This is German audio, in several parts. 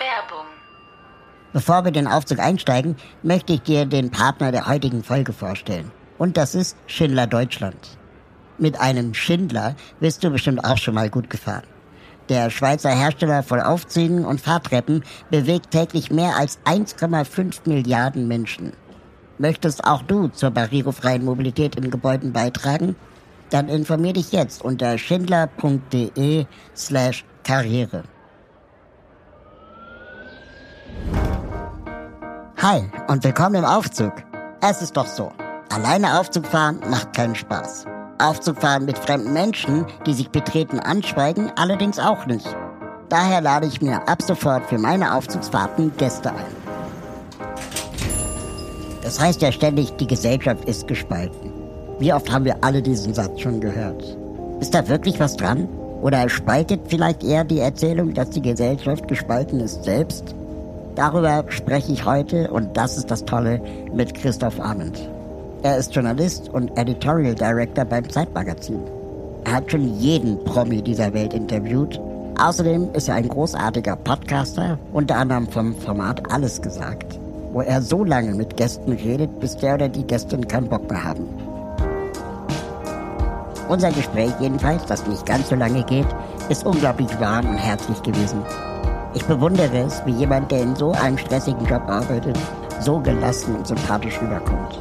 Werbung. Bevor wir den Aufzug einsteigen, möchte ich dir den Partner der heutigen Folge vorstellen. Und das ist Schindler Deutschland. Mit einem Schindler bist du bestimmt auch schon mal gut gefahren. Der Schweizer Hersteller von Aufzügen und Fahrtreppen bewegt täglich mehr als 1,5 Milliarden Menschen. Möchtest auch du zur barrierefreien Mobilität in Gebäuden beitragen? Dann informier dich jetzt unter schindler.de slash Karriere. Hi und willkommen im Aufzug. Es ist doch so, alleine Aufzug fahren macht keinen Spaß. Aufzug fahren mit fremden Menschen, die sich betreten anschweigen, allerdings auch nicht. Daher lade ich mir ab sofort für meine Aufzugsfahrten Gäste ein. Das heißt ja ständig, die Gesellschaft ist gespalten. Wie oft haben wir alle diesen Satz schon gehört? Ist da wirklich was dran? Oder spaltet vielleicht eher die Erzählung, dass die Gesellschaft gespalten ist selbst? Darüber spreche ich heute und das ist das Tolle mit Christoph Arment. Er ist Journalist und Editorial Director beim Zeitmagazin. Er hat schon jeden Promi dieser Welt interviewt. Außerdem ist er ein großartiger Podcaster, unter anderem vom Format Alles gesagt, wo er so lange mit Gästen redet, bis der oder die Gästin keinen Bock mehr haben. Unser Gespräch jedenfalls, das nicht ganz so lange geht, ist unglaublich warm und herzlich gewesen. Ich bewundere es, wie jemand, der in so einem stressigen Job arbeitet, so gelassen und sympathisch rüberkommt.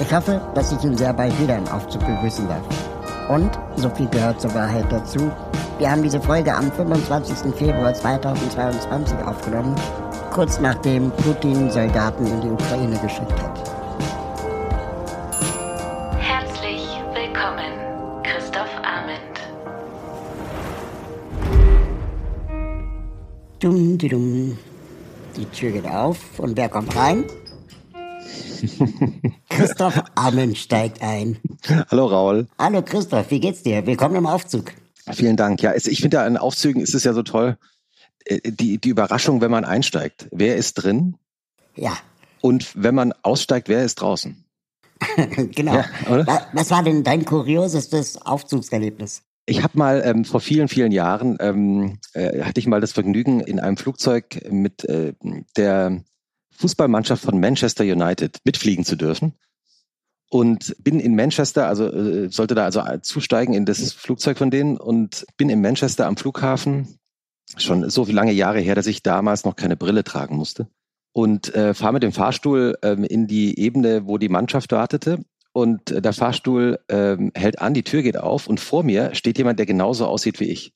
Ich hoffe, dass ich ihn sehr bald wieder im Aufzug begrüßen darf. Und, so viel gehört zur Wahrheit dazu, wir haben diese Folge am 25. Februar 2022 aufgenommen, kurz nachdem Putin Soldaten in die Ukraine geschickt hat. Dumm, die dumm. Die Tür geht auf und wer kommt rein? Christoph Ammen steigt ein. Hallo Raul. Hallo Christoph, wie geht's dir? Willkommen im Aufzug. Vielen Dank. Ja, ich finde an Aufzügen ist es ja so toll, äh, die, die Überraschung, wenn man einsteigt. Wer ist drin? Ja. Und wenn man aussteigt, wer ist draußen? genau. Ja, Was war denn dein kuriosestes Aufzugserlebnis? Ich habe mal ähm, vor vielen, vielen Jahren ähm, äh, hatte ich mal das Vergnügen, in einem Flugzeug mit äh, der Fußballmannschaft von Manchester United mitfliegen zu dürfen. Und bin in Manchester, also äh, sollte da also zusteigen in das Flugzeug von denen und bin in Manchester am Flughafen schon so viele lange Jahre her, dass ich damals noch keine Brille tragen musste. Und äh, fahre mit dem Fahrstuhl ähm, in die Ebene, wo die Mannschaft wartete. Und äh, der Fahrstuhl ähm, hält an, die Tür geht auf und vor mir steht jemand, der genauso aussieht wie ich.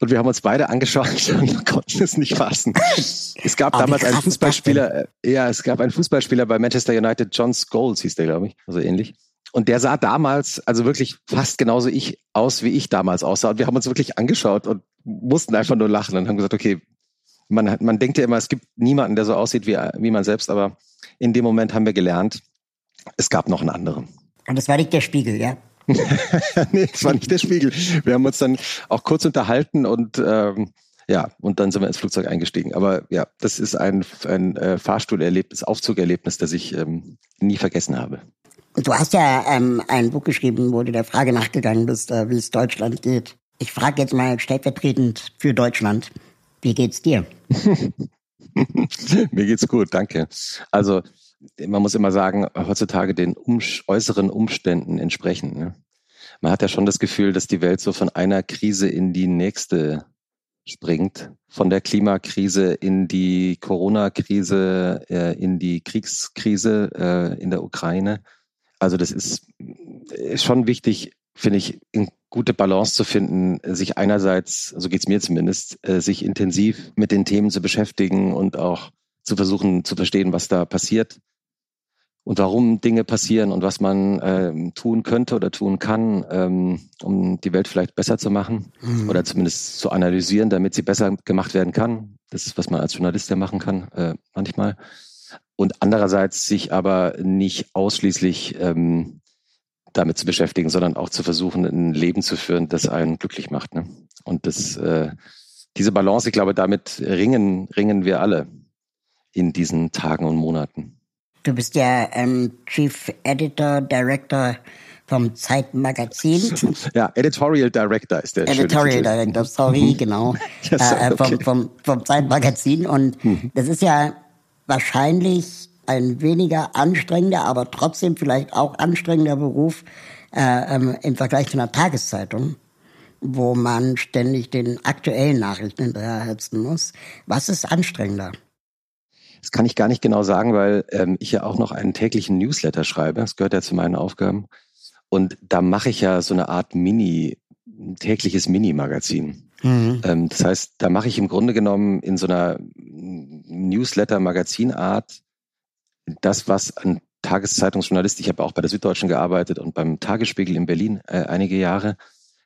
Und wir haben uns beide angeschaut und konnten es nicht fassen. Es gab Oh, damals einen Fußballspieler, äh, ja, es gab einen Fußballspieler bei Manchester United, John Scholes hieß der, glaube ich, also ähnlich. Und der sah damals, also wirklich fast genauso ich aus, wie ich damals aussah. Und wir haben uns wirklich angeschaut und mussten einfach nur lachen und haben gesagt, okay, man, man denkt ja immer, es gibt niemanden, der so aussieht wie, wie man selbst, aber in dem Moment haben wir gelernt, es gab noch einen anderen. Und das war nicht der Spiegel, ja? nee, das war nicht der Spiegel. Wir haben uns dann auch kurz unterhalten und ähm, ja, und dann sind wir ins Flugzeug eingestiegen. Aber ja, das ist ein, ein äh, Fahrstuhlerlebnis, Aufzugerlebnis, das ich ähm, nie vergessen habe. Du hast ja ähm, ein Buch geschrieben, wo du der Frage nachgegangen bist, äh, wie es Deutschland geht. Ich frage jetzt mal stellvertretend für Deutschland, wie geht's dir? Mir geht's gut, danke. Also man muss immer sagen, heutzutage den Umsch äußeren Umständen entsprechen. Ne? Man hat ja schon das Gefühl, dass die Welt so von einer Krise in die nächste springt. Von der Klimakrise in die Corona-Krise, äh, in die Kriegskrise äh, in der Ukraine. Also das ist, ist schon wichtig, finde ich, in gute Balance zu finden, sich einerseits, so geht's mir zumindest, äh, sich intensiv mit den Themen zu beschäftigen und auch zu versuchen zu verstehen, was da passiert. Und warum Dinge passieren und was man ähm, tun könnte oder tun kann, ähm, um die Welt vielleicht besser zu machen mhm. oder zumindest zu analysieren, damit sie besser gemacht werden kann. Das ist, was man als Journalist ja machen kann, äh, manchmal. Und andererseits sich aber nicht ausschließlich ähm, damit zu beschäftigen, sondern auch zu versuchen, ein Leben zu führen, das einen glücklich macht. Ne? Und das, äh, diese Balance, ich glaube, damit ringen, ringen wir alle in diesen Tagen und Monaten. Du bist ja ähm, Chief Editor, Director vom Zeitmagazin. Ja, Editorial Director ist der Editorial Director, sorry, genau. yes, äh, vom, okay. vom, vom Zeitmagazin. Und mhm. das ist ja wahrscheinlich ein weniger anstrengender, aber trotzdem vielleicht auch anstrengender Beruf äh, ähm, im Vergleich zu einer Tageszeitung, wo man ständig den aktuellen Nachrichten hinterherhetzen muss. Was ist anstrengender? Das kann ich gar nicht genau sagen, weil ähm, ich ja auch noch einen täglichen Newsletter schreibe. Das gehört ja zu meinen Aufgaben. Und da mache ich ja so eine Art Mini, tägliches Mini-Magazin. Mhm. Ähm, das heißt, da mache ich im Grunde genommen in so einer Newsletter-Magazin-Art das, was ein Tageszeitungsjournalist, ich habe auch bei der Süddeutschen gearbeitet und beim Tagesspiegel in Berlin äh, einige Jahre,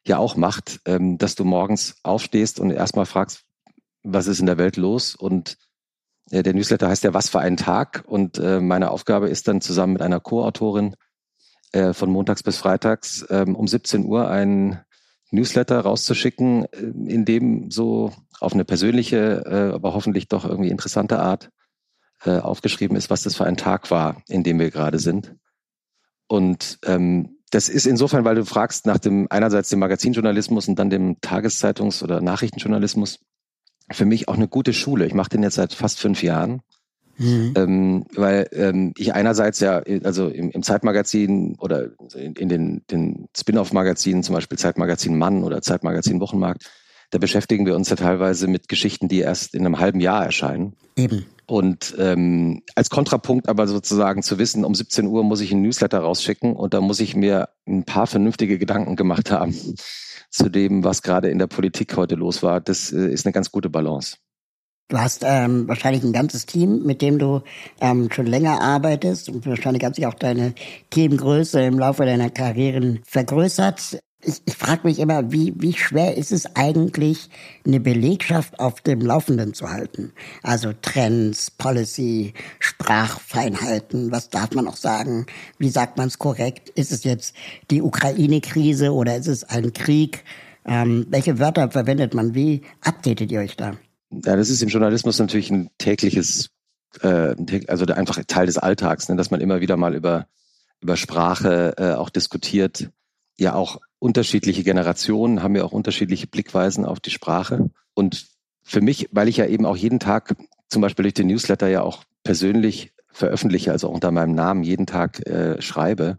ja auch macht, ähm, dass du morgens aufstehst und erstmal fragst, was ist in der Welt los und der Newsletter heißt ja Was für ein Tag und äh, meine Aufgabe ist dann zusammen mit einer Co-Autorin äh, von montags bis freitags ähm, um 17 Uhr einen Newsletter rauszuschicken, äh, in dem so auf eine persönliche, äh, aber hoffentlich doch irgendwie interessante Art äh, aufgeschrieben ist, was das für ein Tag war, in dem wir gerade sind. Und ähm, das ist insofern, weil du fragst nach dem einerseits dem Magazinjournalismus und dann dem Tageszeitungs- oder Nachrichtenjournalismus für mich auch eine gute Schule. Ich mache den jetzt seit fast fünf Jahren. Mhm. Ähm, weil ähm, ich einerseits ja, also im, im Zeitmagazin oder in, in den, den Spin-off-Magazinen, zum Beispiel Zeitmagazin Mann oder Zeitmagazin Wochenmarkt, da beschäftigen wir uns ja teilweise mit Geschichten, die erst in einem halben Jahr erscheinen. Eben. Und ähm, als Kontrapunkt aber sozusagen zu wissen, um 17 Uhr muss ich einen Newsletter rausschicken und da muss ich mir ein paar vernünftige Gedanken gemacht haben zu dem, was gerade in der Politik heute los war. Das äh, ist eine ganz gute Balance. Du hast ähm, wahrscheinlich ein ganzes Team, mit dem du ähm, schon länger arbeitest und wahrscheinlich hat sich auch deine Teamgröße im Laufe deiner Karrieren vergrößert ich, ich frage mich immer, wie, wie schwer ist es eigentlich, eine Belegschaft auf dem Laufenden zu halten? Also Trends, Policy, Sprachfeinheiten, was darf man auch sagen? Wie sagt man es korrekt? Ist es jetzt die Ukraine-Krise oder ist es ein Krieg? Ähm, welche Wörter verwendet man? Wie updatet ihr euch da? Ja, das ist im Journalismus natürlich ein tägliches, äh, also einfach Teil des Alltags, ne, dass man immer wieder mal über, über Sprache äh, auch diskutiert ja auch unterschiedliche Generationen haben ja auch unterschiedliche Blickweisen auf die Sprache. Und für mich, weil ich ja eben auch jeden Tag, zum Beispiel durch den Newsletter ja auch persönlich veröffentliche, also auch unter meinem Namen jeden Tag äh, schreibe,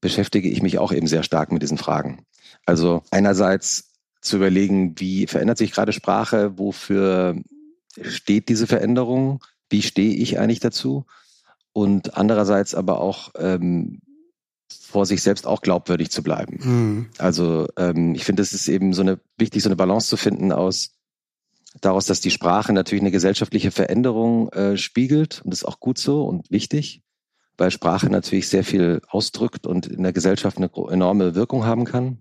beschäftige ich mich auch eben sehr stark mit diesen Fragen. Also einerseits zu überlegen, wie verändert sich gerade Sprache, wofür steht diese Veränderung, wie stehe ich eigentlich dazu? Und andererseits aber auch, ähm, vor sich selbst auch glaubwürdig zu bleiben. Mhm. Also ähm, ich finde, es ist eben so eine wichtig, so eine Balance zu finden aus daraus, dass die Sprache natürlich eine gesellschaftliche Veränderung äh, spiegelt und das ist auch gut so und wichtig, weil Sprache natürlich sehr viel ausdrückt und in der Gesellschaft eine enorme Wirkung haben kann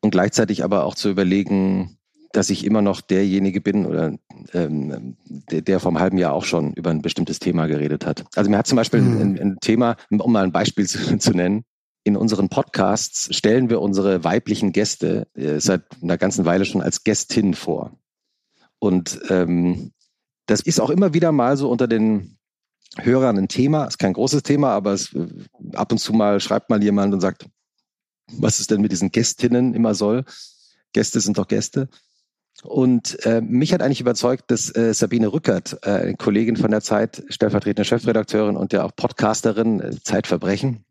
und gleichzeitig aber auch zu überlegen, dass ich immer noch derjenige bin oder ähm, der, der vom halben Jahr auch schon über ein bestimmtes Thema geredet hat. Also mir hat zum Beispiel mhm. ein, ein, Thema, um mal ein Beispiel zu, zu nennen, in unseren Podcasts stellen wir unsere weiblichen Gäste äh, seit einer ganzen Weile schon als Gästin vor. Und ähm, das ist auch immer wieder mal so unter den Hörern ein Thema. Ist kein großes Thema, aber es, äh, ab und zu mal schreibt mal jemand und sagt, was es denn mit diesen Gästinnen immer soll. Gäste sind doch Gäste. Und äh, mich hat eigentlich überzeugt, dass äh, Sabine Rückert, äh, Kollegin von der Zeit, stellvertretende Chefredakteurin und ja auch Podcasterin, äh, Zeitverbrechen,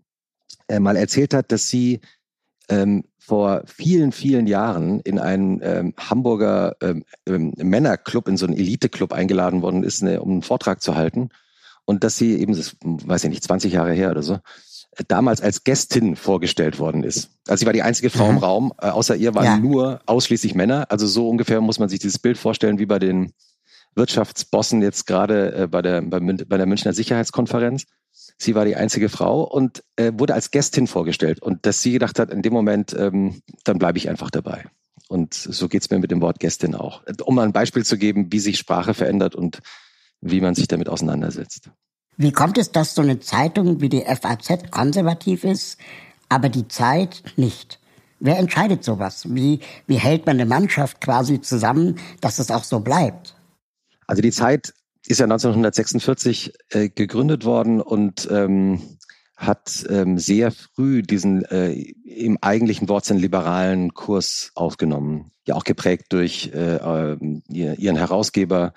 äh, mal erzählt hat, dass sie ähm, vor vielen, vielen Jahren in einen ähm, Hamburger ähm, ähm, Männerclub, in so einen Eliteclub eingeladen worden ist, ne, um einen Vortrag zu halten. Und dass sie eben, das weiß ich nicht, 20 Jahre her oder so, äh, damals als Gästin vorgestellt worden ist. Also sie war die einzige Frau im Raum, äh, außer ihr waren ja. nur ausschließlich Männer. Also so ungefähr muss man sich dieses Bild vorstellen wie bei den Wirtschaftsbossen jetzt gerade äh, bei, der, bei, bei der Münchner Sicherheitskonferenz. Sie war die einzige Frau und äh, wurde als Gästin vorgestellt. Und dass sie gedacht hat, in dem Moment, ähm, dann bleibe ich einfach dabei. Und so geht's mir mit dem Wort Gästin auch. Um mal ein Beispiel zu geben, wie sich Sprache verändert und wie man sich damit auseinandersetzt. Wie kommt es, dass so eine Zeitung wie die FAZ konservativ ist, aber die Zeit nicht? Wer entscheidet sowas? Wie, wie hält man eine Mannschaft quasi zusammen, dass es auch so bleibt? Also die Zeit ist ja 1946 äh, gegründet worden und ähm, hat ähm, sehr früh diesen äh, im eigentlichen Wortsinn liberalen Kurs aufgenommen. Ja auch geprägt durch äh, ähm, ihren Herausgeber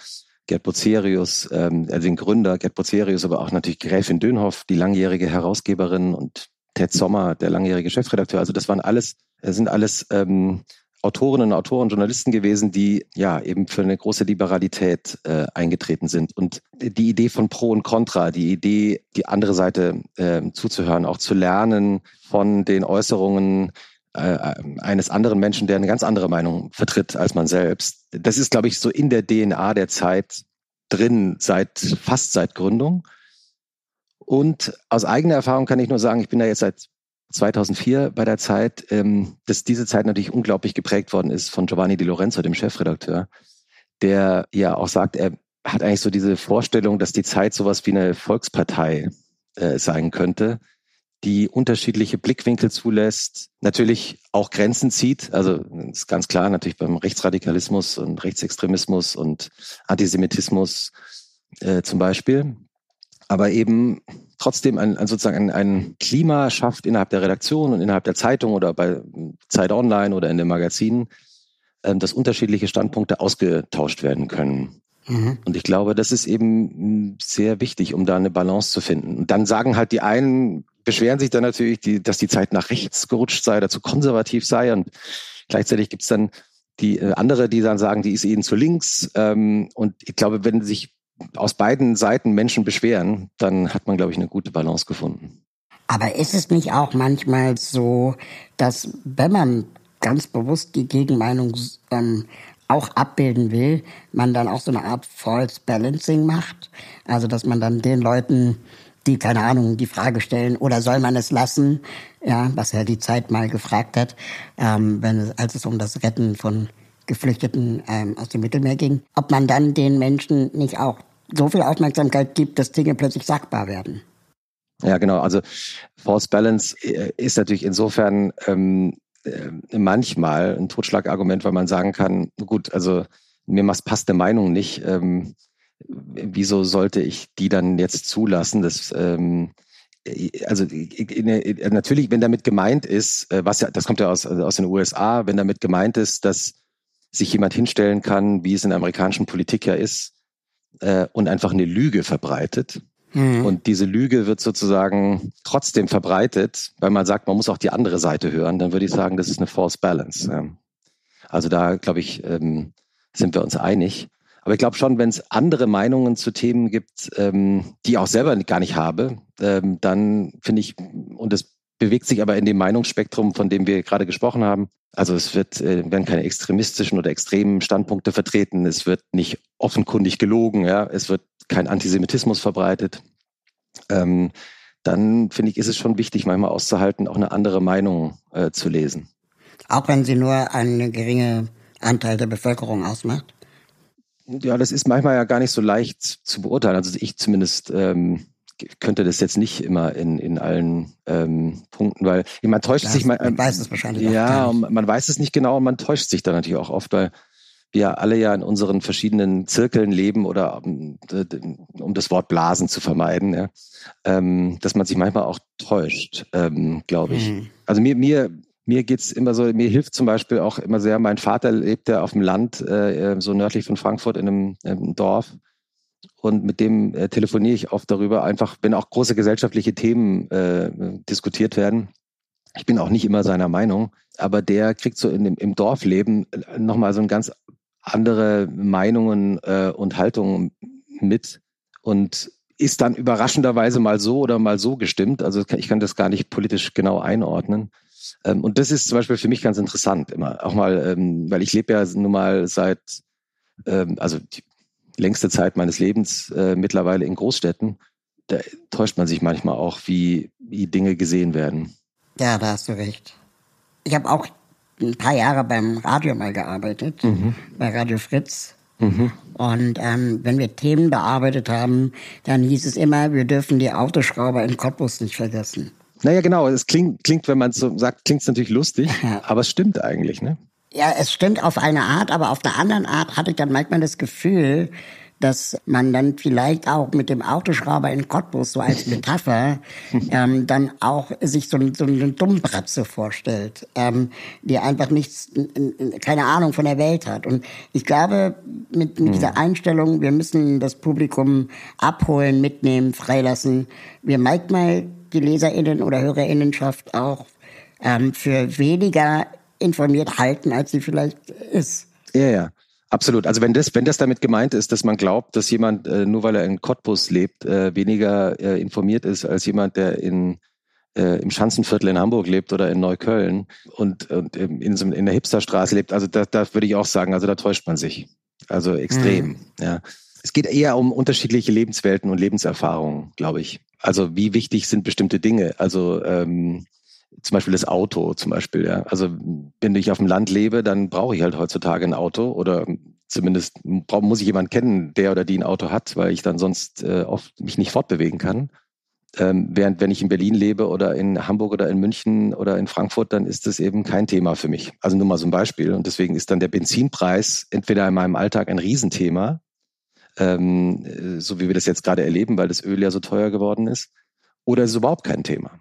Gerd Bucerius, ähm, also den Gründer Gerd Bucerius, aber auch natürlich Gräfin Dönhoff, die langjährige Herausgeberin und Ted Sommer, der langjährige Chefredakteur. Also das waren alles, sind alles ähm, Autorinnen und Autoren, Journalisten gewesen, die ja eben für eine große Liberalität äh, eingetreten sind. Und die Idee von Pro und Contra, die Idee, die andere Seite äh, zuzuhören, auch zu lernen von den Äußerungen äh, eines anderen Menschen, der eine ganz andere Meinung vertritt als man selbst. Das ist, glaube ich, so in der DNA der Zeit drin, seit fast seit Gründung. Und aus eigener Erfahrung kann ich nur sagen, ich bin da jetzt seit 2004 bei der Zeit, ähm, dass diese Zeit natürlich unglaublich geprägt worden ist von Giovanni Di Lorenzo, dem Chefredakteur, der ja auch sagt, er hat eigentlich so diese Vorstellung, dass die Zeit sowas wie eine Volkspartei äh, sein könnte, die unterschiedliche Blickwinkel zulässt, natürlich auch Grenzen zieht. Also ist ganz klar natürlich beim Rechtsradikalismus und Rechtsextremismus und Antisemitismus äh, zum Beispiel. Aber eben trotzdem ein, ein sozusagen ein, ein Klima schafft innerhalb der Redaktion und innerhalb der Zeitung oder bei Zeit Online oder in den Magazinen, äh, dass unterschiedliche Standpunkte ausgetauscht werden können. Mhm. Und ich glaube, das ist eben sehr wichtig, um da eine Balance zu finden. Und dann sagen halt die einen, beschweren sich dann natürlich, die, dass die Zeit nach rechts gerutscht sei oder zu konservativ sei. Und gleichzeitig gibt es dann die äh, andere, die dann sagen, die ist ihnen zu links. Ähm, und ich glaube, wenn sich aus beiden Seiten Menschen beschweren, dann hat man, glaube ich, eine gute Balance gefunden. Aber ist es nicht auch manchmal so, dass wenn man ganz bewusst die Gegenmeinung ähm, auch abbilden will, man dann auch so eine Art False Balancing macht? Also dass man dann den Leuten, die keine Ahnung, die Frage stellen, oder soll man es lassen? Ja, was ja die Zeit mal gefragt hat, ähm, wenn es, als es um das Retten von Geflüchteten ähm, aus dem Mittelmeer ging, ob man dann den Menschen nicht auch so viel Aufmerksamkeit gibt, dass Dinge plötzlich sagbar werden. Ja, genau. Also False Balance äh, ist natürlich insofern ähm, äh, manchmal ein Totschlagargument, weil man sagen kann, gut, also mir passt eine Meinung nicht. Ähm, wieso sollte ich die dann jetzt zulassen? Das ähm, äh, also natürlich, wenn damit gemeint ist, was ja, das kommt ja aus, also aus den USA, wenn damit gemeint ist, dass sich jemand hinstellen kann, wie es in der amerikanischen Politik ja ist, äh, und einfach eine Lüge verbreitet. Mhm. Und diese Lüge wird sozusagen trotzdem verbreitet, weil man sagt, man muss auch die andere Seite hören. Dann würde ich sagen, das ist eine false balance. Ja. Also da, glaube ich, ähm, sind wir uns einig. Aber ich glaube schon, wenn es andere Meinungen zu Themen gibt, ähm, die ich auch selber gar nicht habe, ähm, dann finde ich, und es bewegt sich aber in dem Meinungsspektrum, von dem wir gerade gesprochen haben, also es wird, äh, werden keine extremistischen oder extremen Standpunkte vertreten. Es wird nicht offenkundig gelogen. Ja, es wird kein Antisemitismus verbreitet. Ähm, dann finde ich, ist es schon wichtig, manchmal auszuhalten, auch eine andere Meinung äh, zu lesen. Auch wenn sie nur einen geringen Anteil der Bevölkerung ausmacht? Ja, das ist manchmal ja gar nicht so leicht zu beurteilen. Also ich zumindest ähm, könnte das jetzt nicht immer in, in allen ähm, Punkten, weil man täuscht Klar, sich man, man weiß es wahrscheinlich ja, man weiß es nicht genau und man täuscht sich dann natürlich auch oft, weil wir alle ja in unseren verschiedenen Zirkeln leben oder um, um das Wort Blasen zu vermeiden, ja, ähm, dass man sich manchmal auch täuscht, ähm, glaube ich. Mhm. Also mir, mir, mir geht's immer so, mir hilft zum Beispiel auch immer sehr, mein Vater lebt ja auf dem Land, äh, so nördlich von Frankfurt in einem, in einem Dorf und mit dem äh, telefoniere ich oft darüber, einfach wenn auch große gesellschaftliche Themen äh, diskutiert werden. Ich bin auch nicht immer seiner Meinung, aber der kriegt so in dem, im Dorfleben äh, nochmal so ein ganz andere Meinungen äh, und Haltungen mit und ist dann überraschenderweise mal so oder mal so gestimmt. Also ich kann das gar nicht politisch genau einordnen. Ähm, und das ist zum Beispiel für mich ganz interessant immer. Auch mal, ähm, weil ich lebe ja nun mal seit, ähm, also die längste Zeit meines Lebens äh, mittlerweile in Großstädten. da täuscht man sich manchmal auch, wie, wie Dinge gesehen werden. Ja, da hast du recht. Ich habe auch ein paar Jahre beim Radio mal gearbeitet, mhm. bei Radio Fritz. Mhm. Und ähm, wenn wir Themen bearbeitet haben, dann hieß es immer, wir dürfen die Autoschrauber in Cottbus nicht vergessen. Naja, genau. Es klingt, klingt wenn man so sagt, klingt es natürlich lustig, ja. aber es stimmt eigentlich, ne? Ja, es stimmt auf eine Art, aber auf der anderen Art hatte ich dann manchmal das Gefühl, dass man dann vielleicht auch mit dem Autoschrauber in Cottbus so als Metapher ähm, dann auch sich so, so eine Dummbratze vorstellt, ähm, die einfach nichts, keine Ahnung von der Welt hat. Und ich glaube, mit, mit dieser hm. Einstellung, wir müssen das Publikum abholen, mitnehmen, freilassen, wir manchmal die LeserInnen oder HörerInnenschaft auch ähm, für weniger informiert halten, als sie vielleicht ist. Ja, ja. Absolut. Also wenn das, wenn das damit gemeint ist, dass man glaubt, dass jemand, äh, nur weil er in Cottbus lebt, äh, weniger äh, informiert ist als jemand, der in, äh, im Schanzenviertel in Hamburg lebt oder in Neukölln und, und in, so, in der Hipsterstraße lebt, also da, da würde ich auch sagen, also da täuscht man sich. Also extrem. Mhm. Ja. Es geht eher um unterschiedliche Lebenswelten und Lebenserfahrungen, glaube ich. Also wie wichtig sind bestimmte Dinge? Also ähm, zum Beispiel das Auto zum Beispiel. Ja. Also wenn ich auf dem Land lebe, dann brauche ich halt heutzutage ein Auto oder zumindest muss ich jemanden kennen, der oder die ein Auto hat, weil ich dann sonst äh, oft mich nicht fortbewegen kann. Ähm, während wenn ich in Berlin lebe oder in Hamburg oder in München oder in Frankfurt, dann ist das eben kein Thema für mich. Also nur mal so ein Beispiel. Und deswegen ist dann der Benzinpreis entweder in meinem Alltag ein Riesenthema, ähm, äh, so wie wir das jetzt gerade erleben, weil das Öl ja so teuer geworden ist, oder es ist überhaupt kein Thema.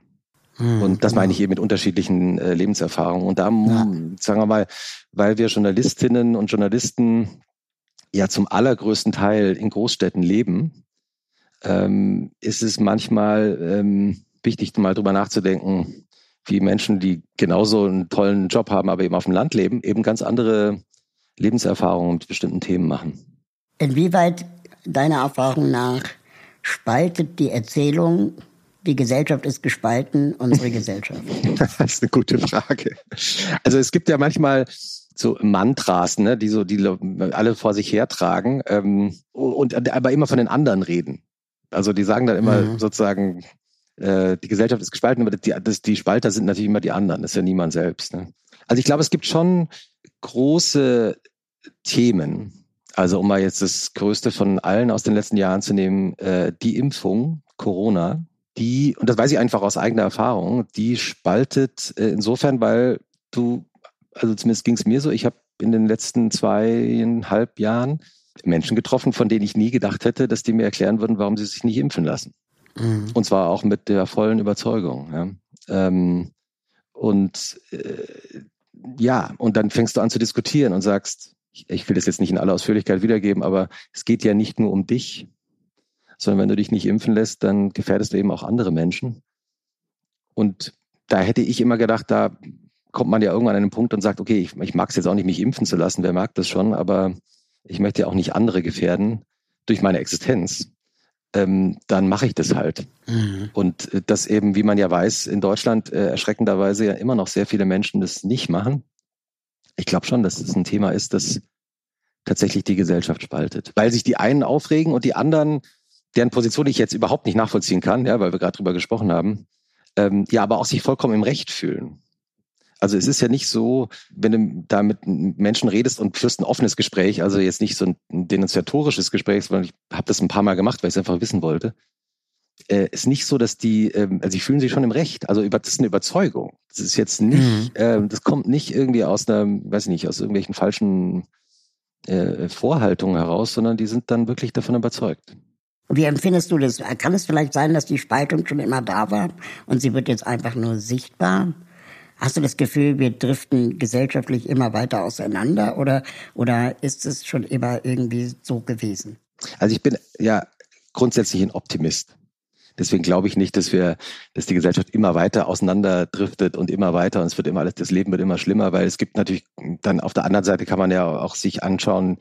Mhm. Und das meine ich eben mit unterschiedlichen äh, Lebenserfahrungen. Und da, ja. sagen wir mal, weil wir Journalistinnen und Journalisten ja zum allergrößten Teil in Großstädten leben, ähm, ist es manchmal ähm, wichtig, mal drüber nachzudenken, wie Menschen, die genauso einen tollen Job haben, aber eben auf dem Land leben, eben ganz andere Lebenserfahrungen mit bestimmten Themen machen. Inwieweit deiner Erfahrung nach spaltet die Erzählung die Gesellschaft ist gespalten, unsere Gesellschaft? das ist eine gute Frage. Also es gibt ja manchmal so Mantras, ne, die so, die alle vor sich hertragen ähm, und aber immer von den anderen reden. Also die sagen dann immer mhm. sozusagen, äh, die Gesellschaft ist gespalten, aber die, das, die Spalter sind natürlich immer die anderen, das ist ja niemand selbst. Ne? Also ich glaube, es gibt schon große Themen. Also um mal jetzt das Größte von allen aus den letzten Jahren zu nehmen, äh, die Impfung, Corona, die, und das weiß ich einfach aus eigener Erfahrung, die spaltet äh, insofern, weil du, also zumindest ging es mir so, ich habe in den letzten zweieinhalb Jahren Menschen getroffen, von denen ich nie gedacht hätte, dass die mir erklären würden, warum sie sich nicht impfen lassen. Mhm. Und zwar auch mit der vollen Überzeugung. Ja. Ähm, und äh, ja, und dann fängst du an zu diskutieren und sagst, ich, ich will das jetzt nicht in aller Ausführlichkeit wiedergeben, aber es geht ja nicht nur um dich, sondern wenn du dich nicht impfen lässt, dann gefährdest du eben auch andere Menschen. Und da hätte ich immer gedacht, da kommt man ja irgendwann an einen Punkt und sagt, okay, ich, ich mag es jetzt auch nicht, mich impfen zu lassen, wer mag das schon, aber ich möchte ja auch nicht andere gefährden durch meine Existenz. Ähm, dann mache ich das halt. Mhm. Und äh, das eben, wie man ja weiß, in Deutschland äh, erschreckenderweise ja immer noch sehr viele Menschen das nicht machen. Ich glaube schon, dass es ein Thema ist, das tatsächlich die Gesellschaft spaltet. Weil sich die einen aufregen und die anderen deren Position ich jetzt überhaupt nicht nachvollziehen kann, ja, weil wir gerade drüber gesprochen haben, ähm, ja, aber auch sich vollkommen im Recht fühlen. Also es ist ja nicht so, wenn du da mit Menschen redest und führst ein offenes Gespräch, also jetzt nicht so ein denunziatorisches Gespräch, sondern ich habe das ein paar Mal gemacht, weil ich es einfach wissen wollte. Äh, ist nicht so, dass die, ähm, also sie fühlen sich schon im Recht. Also über, das ist eine Überzeugung. Das ist jetzt nicht, mhm. äh, das kommt nicht irgendwie aus einer, weiß ich nicht, aus irgendwelchen falschen äh, Vorhaltungen heraus, sondern die sind dann wirklich davon überzeugt. Wie empfindest du das? Kann es vielleicht sein, dass die Spaltung schon immer da war und sie wird jetzt einfach nur sichtbar? Hast du das Gefühl, wir driften gesellschaftlich immer weiter auseinander oder, oder ist es schon immer irgendwie so gewesen? Also ich bin ja grundsätzlich ein Optimist. Deswegen glaube ich nicht, dass wir, dass die Gesellschaft immer weiter auseinanderdriftet und immer weiter und es wird immer alles, das Leben wird immer schlimmer, weil es gibt natürlich dann auf der anderen Seite kann man ja auch sich anschauen,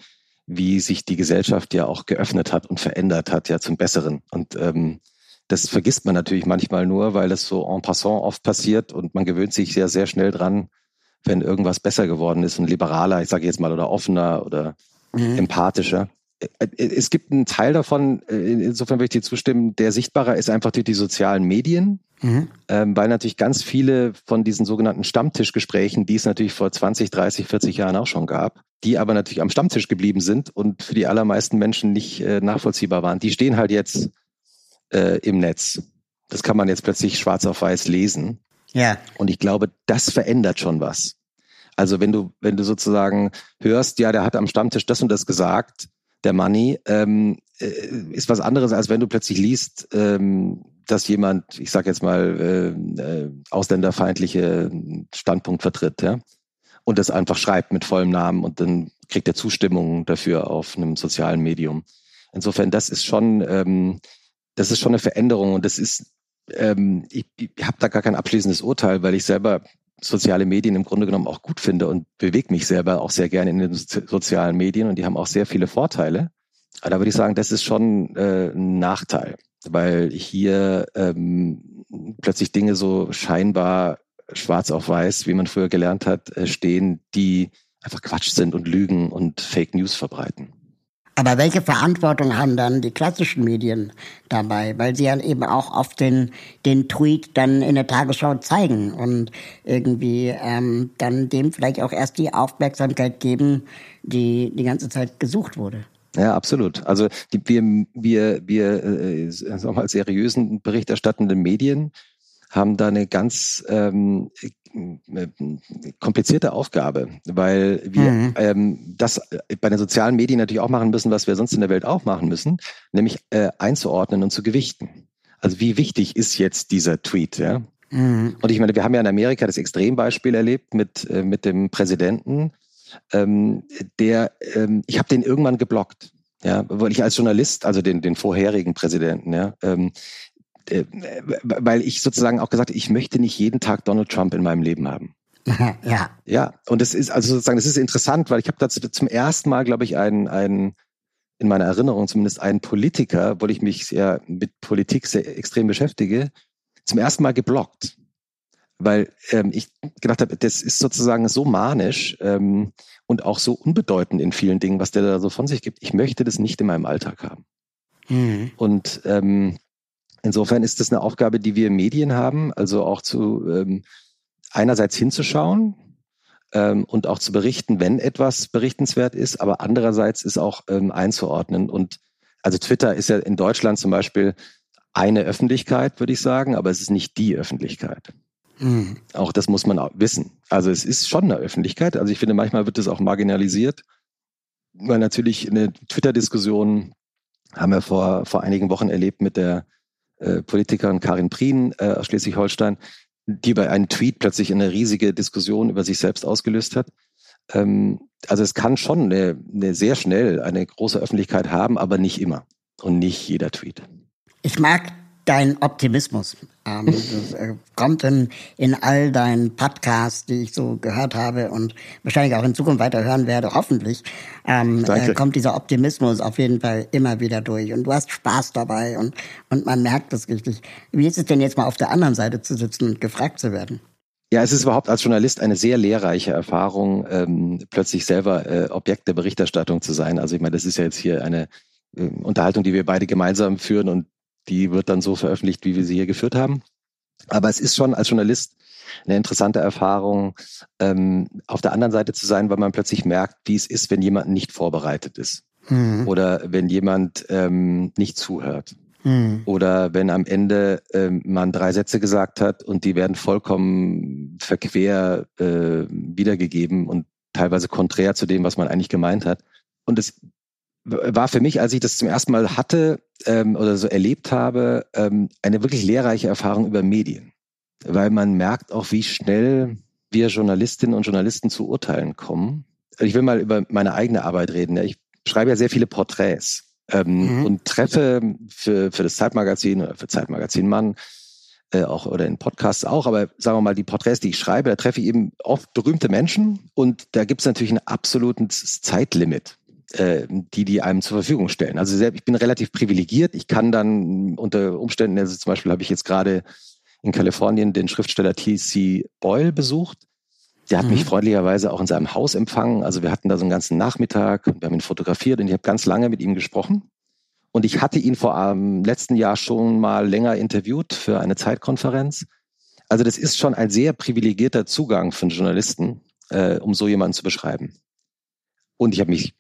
wie sich die Gesellschaft ja auch geöffnet hat und verändert hat, ja zum Besseren. Und ähm, das vergisst man natürlich manchmal nur, weil es so en passant oft passiert und man gewöhnt sich sehr, sehr schnell dran, wenn irgendwas besser geworden ist und liberaler, ich sage jetzt mal, oder offener oder mhm. empathischer. äh, es gibt einen Teil davon, äh, insofern würde ich dir zustimmen, der sichtbarer ist einfach durch die sozialen Medien, mhm. ähm, weil natürlich ganz viele von diesen sogenannten Stammtischgesprächen, die es natürlich vor 20, 30, 40 Jahren auch schon gab, die aber natürlich am Stammtisch geblieben sind und für die allermeisten Menschen nicht äh, nachvollziehbar waren, die stehen halt jetzt äh, im Netz. Das kann man jetzt plötzlich schwarz auf weiß lesen. Ja. Und ich glaube, das verändert schon was. Also wenn du, wenn du sozusagen hörst, ja, der hat am Stammtisch das und das gesagt, der Money, ähm, äh, ist was anderes, als wenn du plötzlich liest, ähm, dass jemand, ich sage jetzt mal, äh, äh, ausländerfeindliche Standpunkt vertritt, ja, und das einfach schreibt mit vollem Namen und dann kriegt er Zustimmung dafür auf einem sozialen Medium. Insofern, das ist schon, ähm, das ist schon eine Veränderung und das ist, ähm, ich, ich habe da gar kein abschließendes Urteil, weil ich selber soziale Medien im Grunde genommen auch gut finde und bewege mich selber auch sehr gerne in den sozialen Medien und die haben auch sehr viele Vorteile. Aber da würde ich sagen, das ist schon äh, ein Nachteil, weil hier ähm, plötzlich Dinge so scheinbar schwarz auf weiß, wie man früher gelernt hat, äh, stehen, die einfach Quatsch sind und Lügen und Fake News verbreiten. Aber welche Verantwortung haben dann die klassischen Medien dabei? Weil sie ja eben auch oft den, den Tweet dann in der Tagesschau zeigen und irgendwie ähm, dann dem vielleicht auch erst die Aufmerksamkeit geben, die die ganze Zeit gesucht wurde. Ja, absolut. Also die, wir, wir, wir äh, sagen wir mal, seriösen berichterstattenden Medien haben da eine ganz ähm, äh, komplizierte Aufgabe, weil wir mhm. ähm, das bei den sozialen Medien natürlich auch machen müssen, was wir sonst in der Welt auch machen müssen, nämlich äh, einzuordnen und zu gewichten. Also wie wichtig ist jetzt dieser Tweet, ja? Mhm. Und ich meine, wir haben ja in Amerika das Extrembeispiel erlebt mit, äh, mit dem Präsidenten, ähm, der, ähm, ich habe den irgendwann geblockt. Ja, weil ich als Journalist, also den, den vorherigen Präsidenten, ja, ähm, äh, weil ich sozusagen auch gesagt habe, ich möchte nicht jeden Tag Donald Trump in meinem Leben haben. Ja. Ja, und es ist also sozusagen, das ist interessant, weil ich habe dazu zum ersten Mal, glaube ich, einen, einen in meiner Erinnerung zumindest einen Politiker, wo ich mich sehr mit Politik sehr extrem beschäftige, zum ersten Mal geblockt. Weil ähm, ich gedacht habe, das ist sozusagen so manisch ähm, und auch so unbedeutend in vielen Dingen, was der da so von sich gibt. Ich möchte das nicht in meinem Alltag haben. Mhm. Und ähm, Insofern ist das eine Aufgabe, die wir Medien haben, also auch zu ähm, einerseits hinzuschauen ähm, und auch zu berichten, wenn etwas berichtenswert ist, aber andererseits ist auch ähm, einzuordnen. Und also Twitter ist ja in Deutschland zum Beispiel eine Öffentlichkeit, würde ich sagen, aber es ist nicht die Öffentlichkeit. Mhm. Auch das muss man wissen. Also es ist schon eine Öffentlichkeit. Also ich finde, manchmal wird es auch marginalisiert, weil natürlich eine Twitter-Diskussion haben wir vor, vor einigen Wochen erlebt mit der äh, Politikerin Karin Prien äh, aus Schleswig-Holstein, die bei einem Tweet plötzlich eine riesige Diskussion über sich selbst ausgelöst hat. Ähm, also es kann schon eine, eine sehr schnell eine große Öffentlichkeit haben, aber nicht immer und nicht jeder Tweet. Ich mag dein Optimismus. Ähm, das äh, kommt in, in all deinen Podcasts, die ich so gehört habe und wahrscheinlich auch in Zukunft weiter hören werde, hoffentlich, ähm, äh, kommt dieser Optimismus auf jeden Fall immer wieder durch. Und du hast Spaß dabei und, und man merkt es richtig. Wie ist es denn jetzt mal auf der anderen Seite zu sitzen und gefragt zu werden? Ja, es ist überhaupt als Journalist eine sehr lehrreiche Erfahrung, ähm, plötzlich selber äh, Objekt der Berichterstattung zu sein. Also ich meine, das ist ja jetzt hier eine äh, Unterhaltung, die wir beide gemeinsam führen und die wird dann so veröffentlicht, wie wir sie hier geführt haben. Aber es ist schon als Journalist eine interessante Erfahrung, ähm, auf der anderen Seite zu sein, weil man plötzlich merkt, wie es ist, wenn jemand nicht vorbereitet ist. Mhm. Oder wenn jemand ähm, nicht zuhört. Mhm. Oder wenn am Ende ähm, man drei Sätze gesagt hat und die werden vollkommen verquer äh, wiedergegeben und teilweise konträr zu dem, was man eigentlich gemeint hat. Und es war für mich, als ich das zum ersten Mal hatte ähm, oder so erlebt habe, ähm, eine wirklich lehrreiche Erfahrung über Medien. Weil man merkt auch, wie schnell wir Journalistinnen und Journalisten zu Urteilen kommen. Ich will mal über meine eigene Arbeit reden. Ich schreibe ja sehr viele Porträts ähm, mhm. und treffe für, für das Zeitmagazin oder für Zeitmagazin Mann äh, auch oder in Podcasts auch, aber sagen wir mal, die Porträts, die ich schreibe, da treffe ich eben oft berühmte Menschen und da gibt es natürlich ein absolutes Zeitlimit äh, die die einem zur Verfügung stellen. Also ich bin relativ privilegiert. Ich kann dann unter Umständen, also zum Beispiel habe ich jetzt gerade in Kalifornien den Schriftsteller T.C. Boyle besucht. Der hat mhm. mich freundlicherweise auch in seinem Haus empfangen. Also wir hatten da so einen ganzen Nachmittag und wir haben ihn fotografiert und ich habe ganz lange mit ihm gesprochen. Und ich hatte ihn vor dem letzten Jahr schon mal länger interviewt für eine Zeitkonferenz. Also das ist schon ein sehr privilegierter Zugang einen Journalisten, äh, um so jemanden zu beschreiben. Und ich habe mich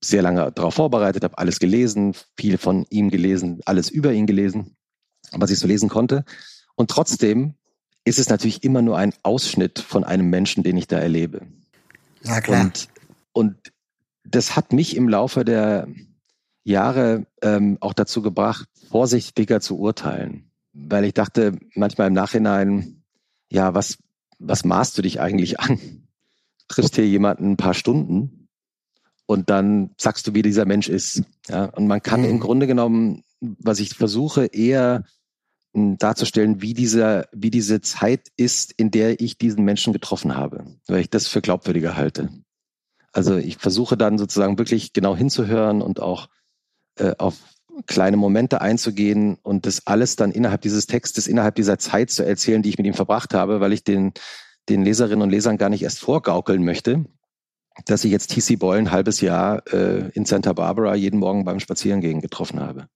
sehr lange darauf vorbereitet, habe alles gelesen, viel von ihm gelesen, alles über ihn gelesen, was ich so lesen konnte. Und trotzdem ist es natürlich immer nur ein Ausschnitt von einem Menschen, den ich da erlebe. Ja, klar. Und, und das hat mich im Laufe der Jahre ähm, auch dazu gebracht, vorsichtiger zu urteilen. Weil ich dachte manchmal im Nachhinein, ja, was, was maßt du dich eigentlich an? triffst hier jemanden ein paar Stunden und dann sagst du, wie dieser Mensch ist. Ja, und man kann mhm. im Grunde genommen, was ich versuche, eher darzustellen, wie diese, wie diese Zeit ist, in der ich diesen Menschen getroffen habe, weil ich das für glaubwürdiger halte. Also ich versuche dann sozusagen wirklich genau hinzuhören und auch äh, auf kleine Momente einzugehen und das alles dann innerhalb dieses Textes, innerhalb dieser Zeit zu erzählen, die ich mit ihm verbracht habe, weil ich den, den Leserinnen und Lesern gar nicht erst vorgaukeln möchte, dass ich jetzt TC Boyle ein halbes Jahr äh, in Santa Barbara jeden Morgen beim Spazierengehen getroffen habe.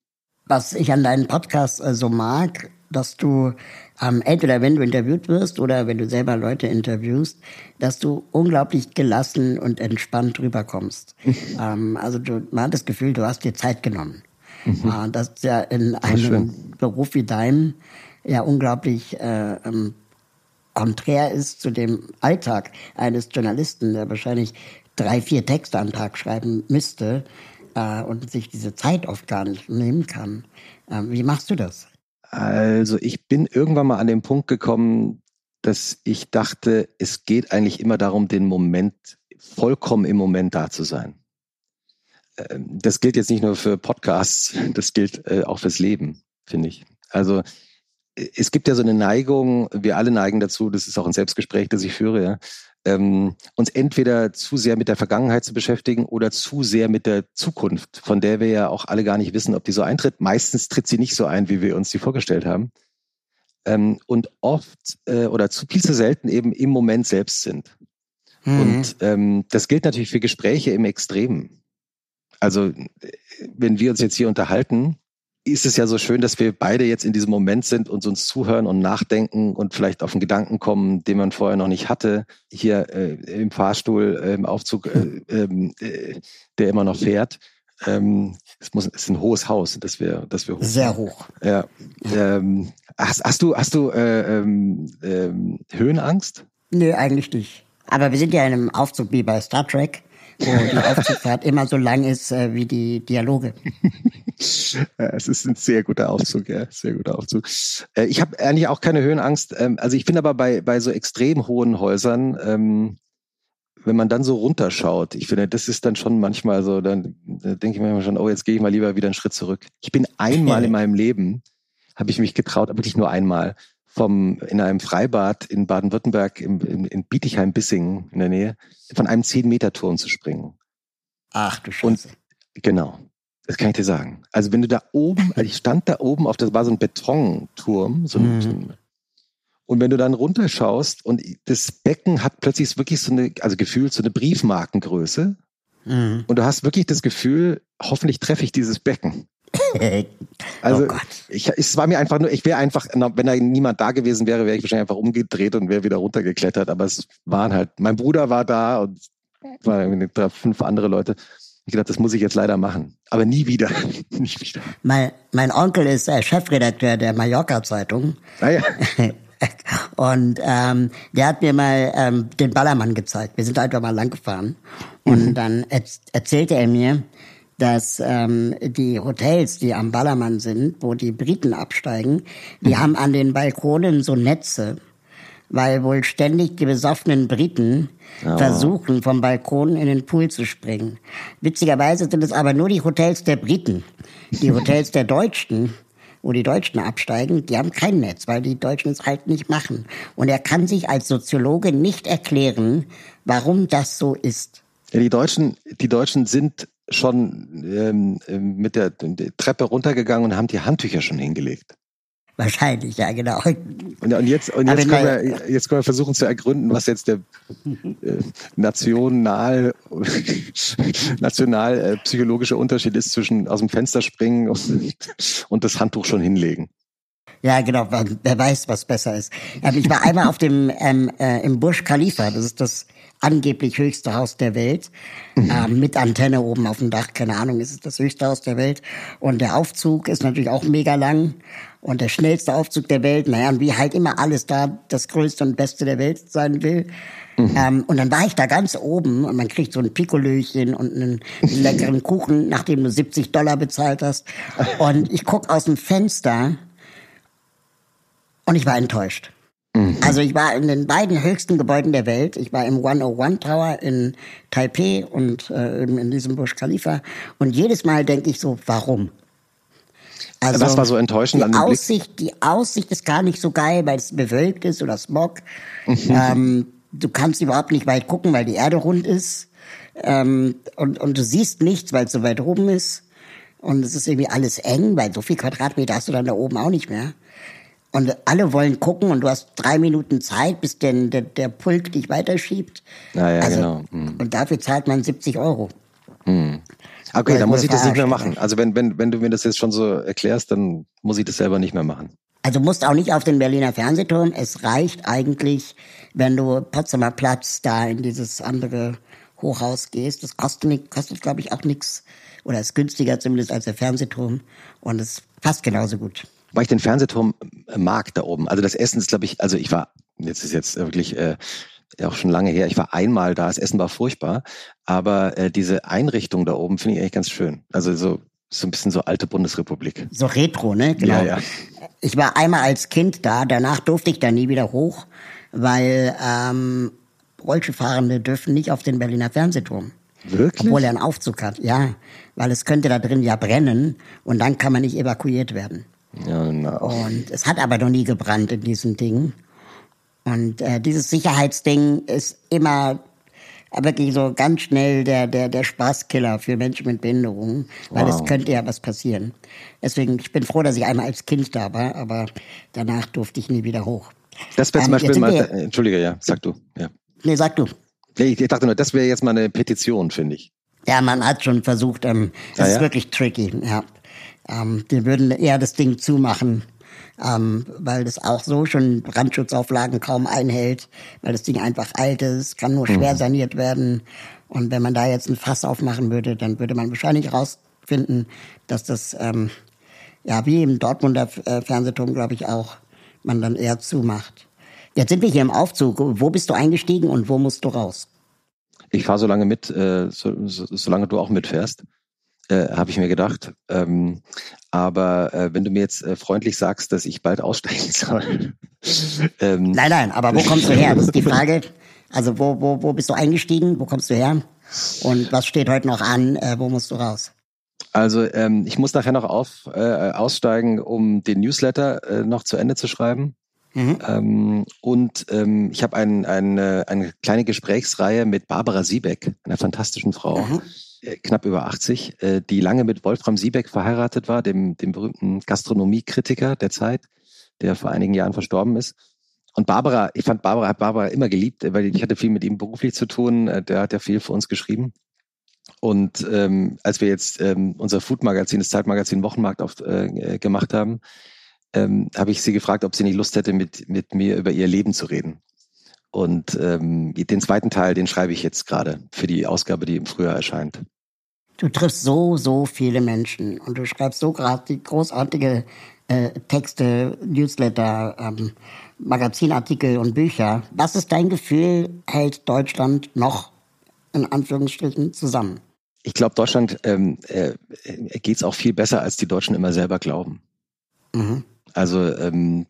Was ich an deinen Podcast äh, so mag, dass du ähm, entweder wenn du interviewt wirst oder wenn du selber Leute interviewst, dass du unglaublich gelassen und entspannt rüberkommst. ähm, also du, man hat das Gefühl, du hast dir Zeit genommen. Mhm. Äh, das ist ja in einem. Beruf wie deinem ja unglaublich äh, ähm, konträr ist zu dem Alltag eines Journalisten, der wahrscheinlich drei, vier Texte am Tag schreiben müsste äh, und sich diese Zeit oft gar nicht nehmen kann. Äh, wie machst du das? Also ich bin irgendwann mal an den Punkt gekommen, dass ich dachte, es geht eigentlich immer darum, den Moment vollkommen im Moment da zu sein. Ähm, das gilt jetzt nicht nur für Podcasts, das gilt äh, auch fürs Leben, finde ich. Also es gibt ja so eine Neigung, wir alle neigen dazu, das ist auch ein Selbstgespräch, das ich führe, ja, ähm, uns entweder zu sehr mit der Vergangenheit zu beschäftigen oder zu sehr mit der Zukunft, von der wir ja auch alle gar nicht wissen, ob die so eintritt. Meistens tritt sie nicht so ein, wie wir uns sie vorgestellt haben. Ähm, und oft äh, oder zu viel zu selten eben im Moment selbst sind. Mhm. Und ähm, das gilt natürlich für Gespräche im Extremen. Also wenn wir uns jetzt hier unterhalten, ist es ja so schön, dass wir beide jetzt in diesem Moment sind und uns zuhören und nachdenken und vielleicht auf einen Gedanken kommen, den man vorher noch nicht hatte. Hier äh, im Fahrstuhl, äh, im Aufzug, äh, ähm, äh, der immer noch fährt. Ähm, es, muss, es ist ein hohes Haus, das wir, das wir hoch. Sehr hoch. Ja. Ähm, hast, hast du, hast du äh, ähm, ähm, Höhenangst? Nö, eigentlich nicht. Aber wir sind ja in einem Aufzug wie bei Star Trek wo die Aufzugfahrt immer so lang ist äh, wie die Dialoge. Es ist ein sehr guter Aufzug, ja, sehr guter Aufzug. Äh, ich habe eigentlich auch keine Höhenangst. Ähm, also ich finde aber bei, bei so extrem hohen Häusern, ähm, wenn man dann so runterschaut, ich finde, das ist dann schon manchmal so, dann da denke ich mir immer schon, oh, jetzt gehe ich mal lieber wieder einen Schritt zurück. Ich bin einmal in meinem Leben, habe ich mich getraut, wirklich nur einmal, vom, in einem Freibad in Baden-Württemberg, in, in, in Bietigheim-Bissingen in der Nähe, von einem 10-Meter-Turm zu springen. Ach du Scheiße. Und, genau. Das kann ich dir sagen. Also wenn du da oben, also ich stand da oben auf, das war so ein Betonturm, so ein, mhm. und wenn du dann runterschaust und das Becken hat plötzlich wirklich so eine, also gefühlt so eine Briefmarkengröße. Mhm. Und du hast wirklich das Gefühl, hoffentlich treffe ich dieses Becken. also oh ich, es war mir einfach nur, ich wäre einfach, wenn da niemand da gewesen wäre, wäre ich wahrscheinlich einfach umgedreht und wäre wieder runtergeklettert. Aber es waren halt, mein Bruder war da und waren fünf andere Leute. Ich gedacht, das muss ich jetzt leider machen. Aber nie wieder. nie wieder. Mein, mein Onkel ist äh, Chefredakteur der Mallorca-Zeitung. Ah ja. Und ähm, der hat mir mal ähm, den Ballermann gezeigt. Wir sind einfach mal lang gefahren. Und mhm. dann erzählte er mir, dass ähm, die Hotels, die am Ballermann sind, wo die Briten absteigen, die mhm. haben an den Balkonen so Netze, weil wohl ständig die besoffenen Briten oh. versuchen, vom Balkon in den Pool zu springen. Witzigerweise sind es aber nur die Hotels der Briten. Die Hotels der Deutschen, wo die Deutschen absteigen, die haben kein Netz, weil die Deutschen es halt nicht machen. Und er kann sich als Soziologe nicht erklären, warum das so ist. Ja, die Deutschen, die Deutschen sind schon ähm, mit der, Treppe runtergegangen und haben die Handtücher schon hingelegt. Wahrscheinlich, ja, genau. Und, und jetzt, und jetzt, können wir, jetzt können wir versuchen zu ergründen, was jetzt der äh, national, national äh, psychologische Unterschied ist zwischen aus dem Fenster springen und, und das Handtuch schon hinlegen. Ja, genau. Wer weiß, was besser ist. Ähm, ich war einmal auf dem ähm, äh, im Burj Khalifa. Das ist das angeblich höchste Haus der Welt, mhm. ähm, mit Antenne oben auf dem Dach. Keine Ahnung, ist es das höchste Haus der Welt. Und der Aufzug ist natürlich auch mega lang und der schnellste Aufzug der Welt. Naja, und wie halt immer alles da das größte und beste der Welt sein will. Mhm. Ähm, und dann war ich da ganz oben und man kriegt so ein Pikolöchen und einen, einen leckeren Kuchen, nachdem du 70 Dollar bezahlt hast. Und ich guck aus dem Fenster und ich war enttäuscht. Mhm. Also ich war in den beiden höchsten Gebäuden der Welt. Ich war im 101 Tower in Taipei und äh, in diesem Burj Khalifa. Und jedes Mal denke ich so, warum? Also, Was war so enttäuschend die an dem Aussicht, Blick? Die Aussicht ist gar nicht so geil, weil es bewölkt ist oder Smog. Mhm. Ähm, du kannst überhaupt nicht weit gucken, weil die Erde rund ist. Ähm, und, und du siehst nichts, weil es so weit oben ist. Und es ist irgendwie alles eng, weil so viel Quadratmeter hast du dann da oben auch nicht mehr. Und alle wollen gucken und du hast drei Minuten Zeit, bis denn der, der Pult dich weiterschiebt. Ja, ja, also, genau. Hm. Und dafür zahlt man 70 Euro. Hm. Okay, dann muss ich das nicht mehr machen. Also wenn, wenn, wenn du mir das jetzt schon so erklärst, dann muss ich das selber nicht mehr machen. Also musst auch nicht auf den Berliner Fernsehturm. Es reicht eigentlich, wenn du Potsdamer Platz da in dieses andere Hochhaus gehst. Das kostet, kostet glaube ich, auch nichts. Oder ist günstiger zumindest als der Fernsehturm. Und es passt genauso gut weil ich den Fernsehturm äh, mag da oben. Also das Essen ist, glaube ich, also ich war, jetzt ist jetzt wirklich äh, auch schon lange her, ich war einmal da, das Essen war furchtbar, aber äh, diese Einrichtung da oben finde ich eigentlich ganz schön. Also so so ein bisschen so alte Bundesrepublik. So retro, ne? Genau. Ja, ja. Ich war einmal als Kind da, danach durfte ich da nie wieder hoch, weil ähm, Rollstuhlfahrende dürfen nicht auf den Berliner Fernsehturm. Wirklich? Obwohl er einen Aufzug hat, ja. Weil es könnte da drin ja brennen und dann kann man nicht evakuiert werden. Ja, genau. Und es hat aber noch nie gebrannt in diesem Ding. Und äh, dieses Sicherheitsding ist immer wirklich so ganz schnell der, der, der Spaßkiller für Menschen mit Behinderungen, weil wow. es könnte ja was passieren. Deswegen, ich bin froh, dass ich einmal als Kind da war, aber danach durfte ich nie wieder hoch. Das wäre zum ähm, Beispiel mal, wir, Entschuldige, ja, sag du. Ja. Nee, sag du. Ich dachte nur, das wäre jetzt mal eine Petition, finde ich. Ja, man hat schon versucht, ähm, das ah, ist ja? wirklich tricky, ja. Ähm, die würden eher das Ding zumachen, ähm, weil das auch so schon Brandschutzauflagen kaum einhält, weil das Ding einfach alt ist, kann nur schwer mhm. saniert werden. Und wenn man da jetzt ein Fass aufmachen würde, dann würde man wahrscheinlich rausfinden, dass das, ähm, ja, wie im Dortmunder äh, Fernsehturm, glaube ich auch, man dann eher zumacht. Jetzt sind wir hier im Aufzug. Wo bist du eingestiegen und wo musst du raus? Ich fahre so lange mit, äh, so, so, solange du auch mitfährst äh, habe ich mir gedacht. Ähm, aber äh, wenn du mir jetzt äh, freundlich sagst, dass ich bald aussteigen soll. ähm, nein, nein, aber wo kommst du her? Das ist die Frage. Also wo, wo, wo bist du eingestiegen? Wo kommst du her? Und was steht heute noch an? Äh, wo musst du raus? Also ähm, ich muss nachher noch auf, äh, aussteigen, um den Newsletter noch zu Ende zu schreiben. Mhm. Ähm, und ähm, ich habe ein, ein, eine kleine Gesprächsreihe mit Barbara Siebeck, einer fantastischen Frau. Mhm knapp über 80, äh, die lange mit Wolfram Siebeck verheiratet war, dem, dem berühmten Gastronomiekritiker der Zeit, der vor einigen Jahren verstorben ist. Und Barbara, ich fand Barbara, hat Barbara immer geliebt, weil ich hatte viel mit ihm beruflich zu tun. Äh, der hat ja viel für uns geschrieben. Und ähm, als wir jetzt ähm, unser Food-Magazin, das Zeitmagazin Wochenmarkt auf, äh, gemacht haben, ähm, habe ich sie gefragt, ob sie nicht Lust hätte, mit, mit mir über ihr Leben zu reden. Und ähm, den zweiten Teil, den schreibe ich jetzt gerade für die Ausgabe, die im Frühjahr erscheint. Du triffst so, so viele Menschen und du schreibst so gerade die großartige äh, Texte, Newsletter, ähm, Magazinartikel und Bücher. Was ist dein Gefühl, hält Deutschland noch in Anführungsstrichen zusammen? Ich glaube, Deutschland ähm, äh, geht es auch viel besser, als die Deutschen immer selber glauben. Mhm. Also ähm,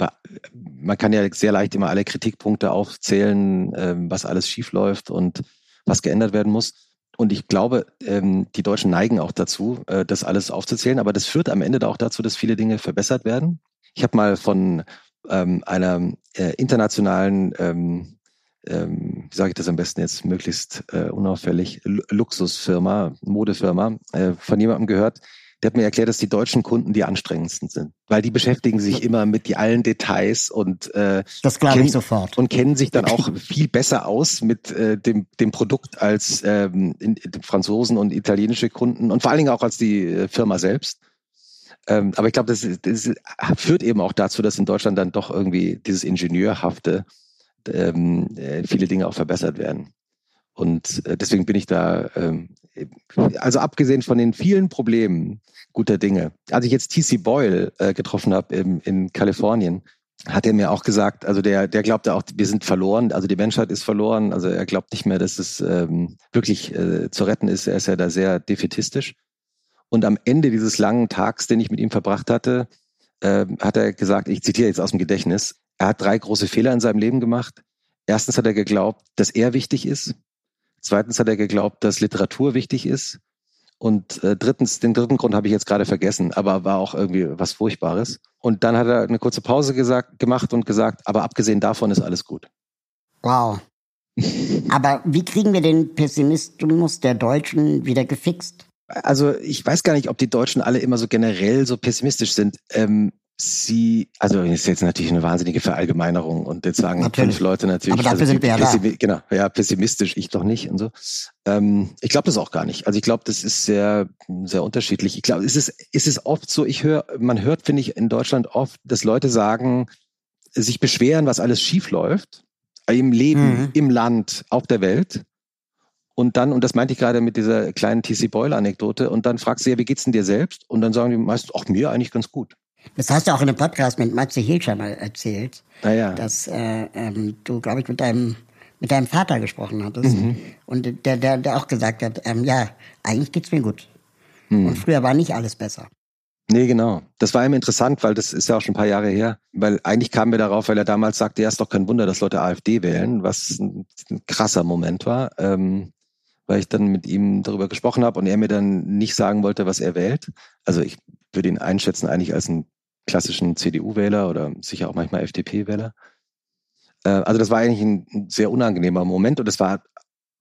man kann ja sehr leicht immer alle Kritikpunkte aufzählen, ähm, was alles schiefläuft und was geändert werden muss. Und ich glaube, ähm, die Deutschen neigen auch dazu, äh, das alles aufzuzählen. Aber das führt am Ende auch dazu, dass viele Dinge verbessert werden. Ich habe mal von ähm, einer äh, internationalen, ähm, ähm, wie sage ich das am besten jetzt, möglichst äh, unauffällig, L Luxusfirma, Modefirma, äh, von jemandem gehört, der hat mir erklärt, dass die deutschen Kunden die anstrengendsten sind, weil die beschäftigen sich immer mit die allen Details und äh, das glaube ich sofort und kennen sich dann auch viel besser aus mit äh, dem dem Produkt als ähm, in, in Franzosen und italienische Kunden und vor allen Dingen auch als die äh, Firma selbst. Ähm, aber ich glaube, das, das führt eben auch dazu, dass in Deutschland dann doch irgendwie dieses Ingenieurhafte ähm, äh, viele Dinge auch verbessert werden. Und äh, deswegen bin ich da, ähm, also abgesehen von den vielen Problemen guter Dinge. Als ich jetzt TC Boyle äh, getroffen habe in, in Kalifornien, hat er mir auch gesagt, also der, der glaubte auch, wir sind verloren, also die Menschheit ist verloren, also er glaubt nicht mehr, dass es ähm, wirklich äh, zu retten ist. Er ist ja da sehr defetistisch. Und am Ende dieses langen Tags, den ich mit ihm verbracht hatte, äh, hat er gesagt, ich zitiere jetzt aus dem Gedächtnis, er hat drei große Fehler in seinem Leben gemacht. Erstens hat er geglaubt, dass er wichtig ist. Zweitens hat er geglaubt, dass Literatur wichtig ist. Und äh, drittens, den dritten Grund habe ich jetzt gerade vergessen, aber war auch irgendwie was Furchtbares. Und dann hat er eine kurze Pause gesagt, gemacht und gesagt, aber abgesehen davon ist alles gut. Wow. aber wie kriegen wir den Pessimismus der Deutschen wieder gefixt? Also ich weiß gar nicht, ob die Deutschen alle immer so generell so pessimistisch sind. Ähm, sie, also ist jetzt natürlich eine wahnsinnige Verallgemeinerung und jetzt sagen natürlich. fünf Leute natürlich, Aber dafür also, sind wir ja da. genau, ja, pessimistisch, ich doch nicht und so. Ähm, ich glaube das auch gar nicht. Also ich glaube, das ist sehr, sehr unterschiedlich. Ich glaube, es ist, es ist oft so, ich höre, man hört, finde ich, in Deutschland oft, dass Leute sagen, sich beschweren, was alles schief läuft, im Leben, mhm. im Land, auf der Welt. Und dann, und das meinte ich gerade mit dieser kleinen TC Boyle-Anekdote, und dann fragst du ja, wie geht's denn dir selbst? Und dann sagen die meistens, auch mir eigentlich ganz gut. Das hast du auch in einem Podcast mit Matze Hilscher mal erzählt, ah, ja. dass äh, ähm, du, glaube ich, mit deinem mit deinem Vater gesprochen hattest mhm. und der, der, der auch gesagt hat, ähm, ja, eigentlich geht's mir gut. Mhm. Und früher war nicht alles besser. Nee, genau. Das war ihm interessant, weil das ist ja auch schon ein paar Jahre her. Weil eigentlich kamen wir darauf, weil er damals sagte, ja, ist doch kein Wunder, dass Leute AfD wählen, was ein, ein krasser Moment war. Ähm, weil ich dann mit ihm darüber gesprochen habe und er mir dann nicht sagen wollte, was er wählt. Also ich würde ihn einschätzen eigentlich als einen klassischen CDU-Wähler oder sicher auch manchmal FDP-Wähler. Äh, also das war eigentlich ein sehr unangenehmer Moment und es war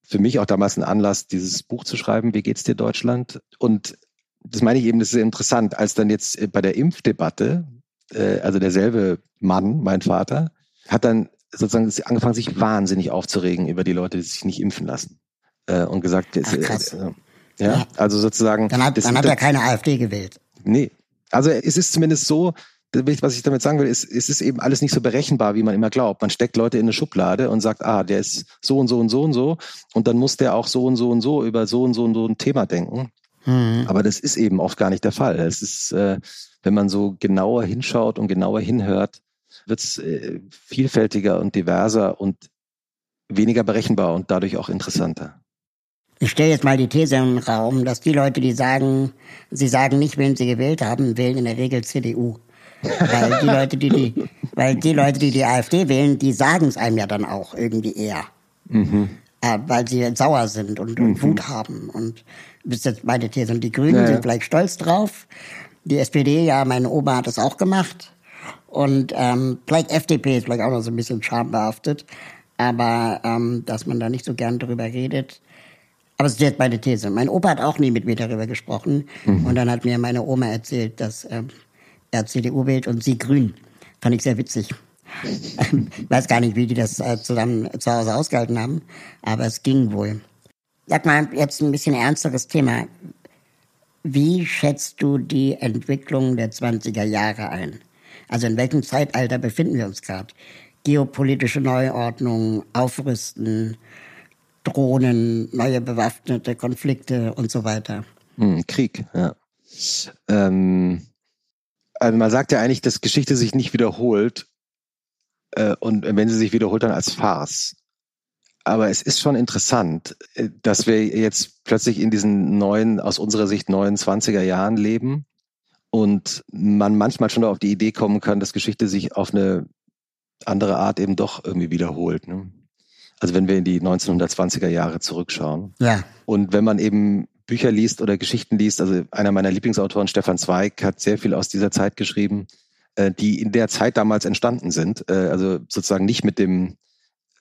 für mich auch damals ein Anlass, dieses Buch zu schreiben, Wie geht's dir Deutschland? Und das meine ich eben, das ist sehr interessant, als dann jetzt bei der Impfdebatte, äh, also derselbe Mann, mein Vater, hat dann sozusagen angefangen, sich wahnsinnig aufzuregen über die Leute, die sich nicht impfen lassen äh, und gesagt, Ach, krass. Äh, ja, also sozusagen. Dann hat, dann hat er keine AfD gewählt. Nee. Also es ist zumindest so, was ich damit sagen will, ist, es ist eben alles nicht so berechenbar, wie man immer glaubt. Man steckt Leute in eine Schublade und sagt, ah, der ist so und so und so und so. Und dann muss der auch so und so und so über so und so und so ein Thema denken. Mhm. Aber das ist eben oft gar nicht der Fall. Es ist, äh, wenn man so genauer hinschaut und genauer hinhört, wird es äh, vielfältiger und diverser und weniger berechenbar und dadurch auch interessanter. Ich stelle jetzt mal die These im Raum, dass die Leute, die sagen, sie sagen nicht, wen sie gewählt haben, wählen in der Regel CDU. weil die Leute, die die, weil die Leute, die die AfD wählen, die sagen es einem ja dann auch irgendwie eher. Mhm. Äh, weil sie sauer sind und, und mhm. Wut haben. Und das ist jetzt meine These. Und die Grünen ja, sind vielleicht stolz drauf. Die SPD, ja, meine Oma hat das auch gemacht. Und ähm, vielleicht FDP ist vielleicht auch noch so ein bisschen schambehaftet aber ähm, dass man da nicht so gern drüber redet. Aber es ist jetzt meine These. Mein Opa hat auch nie mit mir darüber gesprochen. Mhm. Und dann hat mir meine Oma erzählt, dass ähm, er CDU wählt und sie grün. Fand ich sehr witzig. Ich weiß gar nicht, wie die das äh, zusammen zu Hause ausgehalten haben, aber es ging wohl. Sag mal, jetzt ein bisschen ernsteres Thema. Wie schätzt du die Entwicklung der 20er Jahre ein? Also in welchem Zeitalter befinden wir uns gerade? geopolitische Neuordnung, Aufrüsten, Drohnen, neue bewaffnete Konflikte und so weiter. Hm, Krieg, ja. Ähm, also man sagt ja eigentlich, dass Geschichte sich nicht wiederholt äh, und wenn sie sich wiederholt, dann als Farce. Aber es ist schon interessant, äh, dass wir jetzt plötzlich in diesen neuen, aus unserer Sicht neuen 20er Jahren leben und man manchmal schon auf die Idee kommen kann, dass Geschichte sich auf eine andere Art eben doch irgendwie wiederholt. Ne? Also wenn wir in die 1920er Jahre zurückschauen. Ja. Und wenn man eben Bücher liest oder Geschichten liest, also einer meiner Lieblingsautoren, Stefan Zweig, hat sehr viel aus dieser Zeit geschrieben, äh, die in der Zeit damals entstanden sind. Äh, also sozusagen nicht mit dem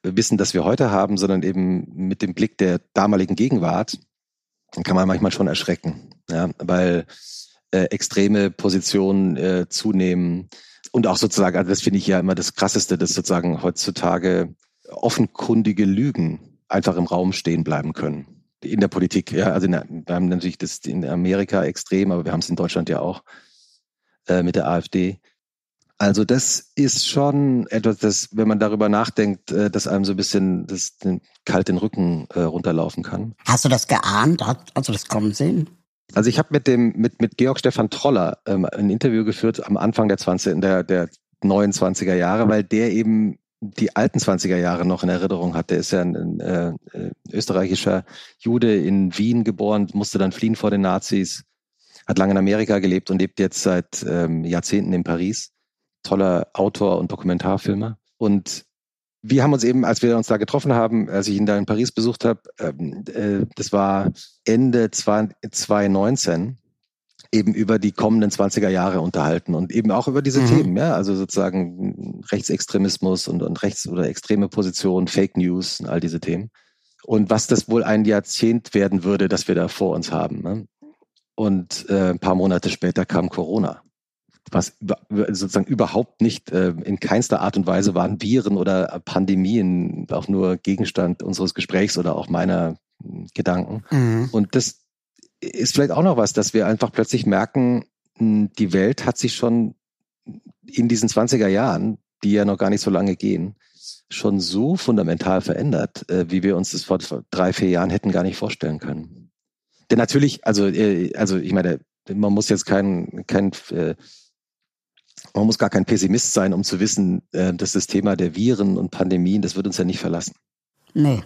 Wissen, das wir heute haben, sondern eben mit dem Blick der damaligen Gegenwart. Dann kann man manchmal schon erschrecken. Ja, weil äh, extreme Positionen zunehmen. Und auch sozusagen, also das finde ich ja immer das Krasseste, dass sozusagen heutzutage offenkundige Lügen einfach im Raum stehen bleiben können. In der Politik, ja. Also in wir haben natürlich das in Amerika extrem, aber wir haben es in Deutschland ja auch äh, mit der AfD. Also das ist schon etwas, das, wenn man darüber nachdenkt, äh, dass einem so ein bisschen das, den, kalt den Rücken äh, runterlaufen kann. Hast du das geahnt? Hast du das kommen sehen? Also ich habe mit dem mit mit Georg Stefan Troller ähm, ein Interview geführt am Anfang der 20 der der neuen 20er Jahre, weil der eben die alten 20er Jahre noch in Erinnerung hat. Der ist ja ein, ein äh, österreichischer Jude in Wien geboren, musste dann fliehen vor den Nazis, hat lange in Amerika gelebt und lebt jetzt seit ähm, Jahrzehnten in Paris toller Autor und Dokumentarfilmer. Und wir haben uns eben, als wir uns da getroffen haben, als ich ihn da in Paris besucht habe, ähm, äh, das war Ende 2019, eben über die kommenden 20er Jahre unterhalten und eben auch über diese mhm. Themen, ja, also sozusagen Rechtsextremismus und, und rechts- oder extreme Positionen, Fake News und all diese Themen. Und was das wohl ein Jahrzehnt werden würde, das wir da vor uns haben. Ne? Und äh, ein paar Monate später kam Corona was sozusagen überhaupt nicht äh, in keinster Art und Weise waren Viren oder Pandemien auch nur Gegenstand unseres Gesprächs oder auch meiner hm, Gedanken. Mhm. Und das ist vielleicht auch noch was, dass wir einfach plötzlich merken, hm, die Welt hat sich schon in diesen 20er Jahren, die ja noch gar nicht so lange gehen, schon so fundamental verändert, äh, wie wir uns das vor drei, vier Jahren hätten gar nicht vorstellen können. Denn natürlich, also, äh, also ich meine, man muss jetzt kein, kein äh, man muss gar kein Pessimist sein, um zu wissen, dass das Thema der Viren und Pandemien, das wird uns ja nicht verlassen. Nee.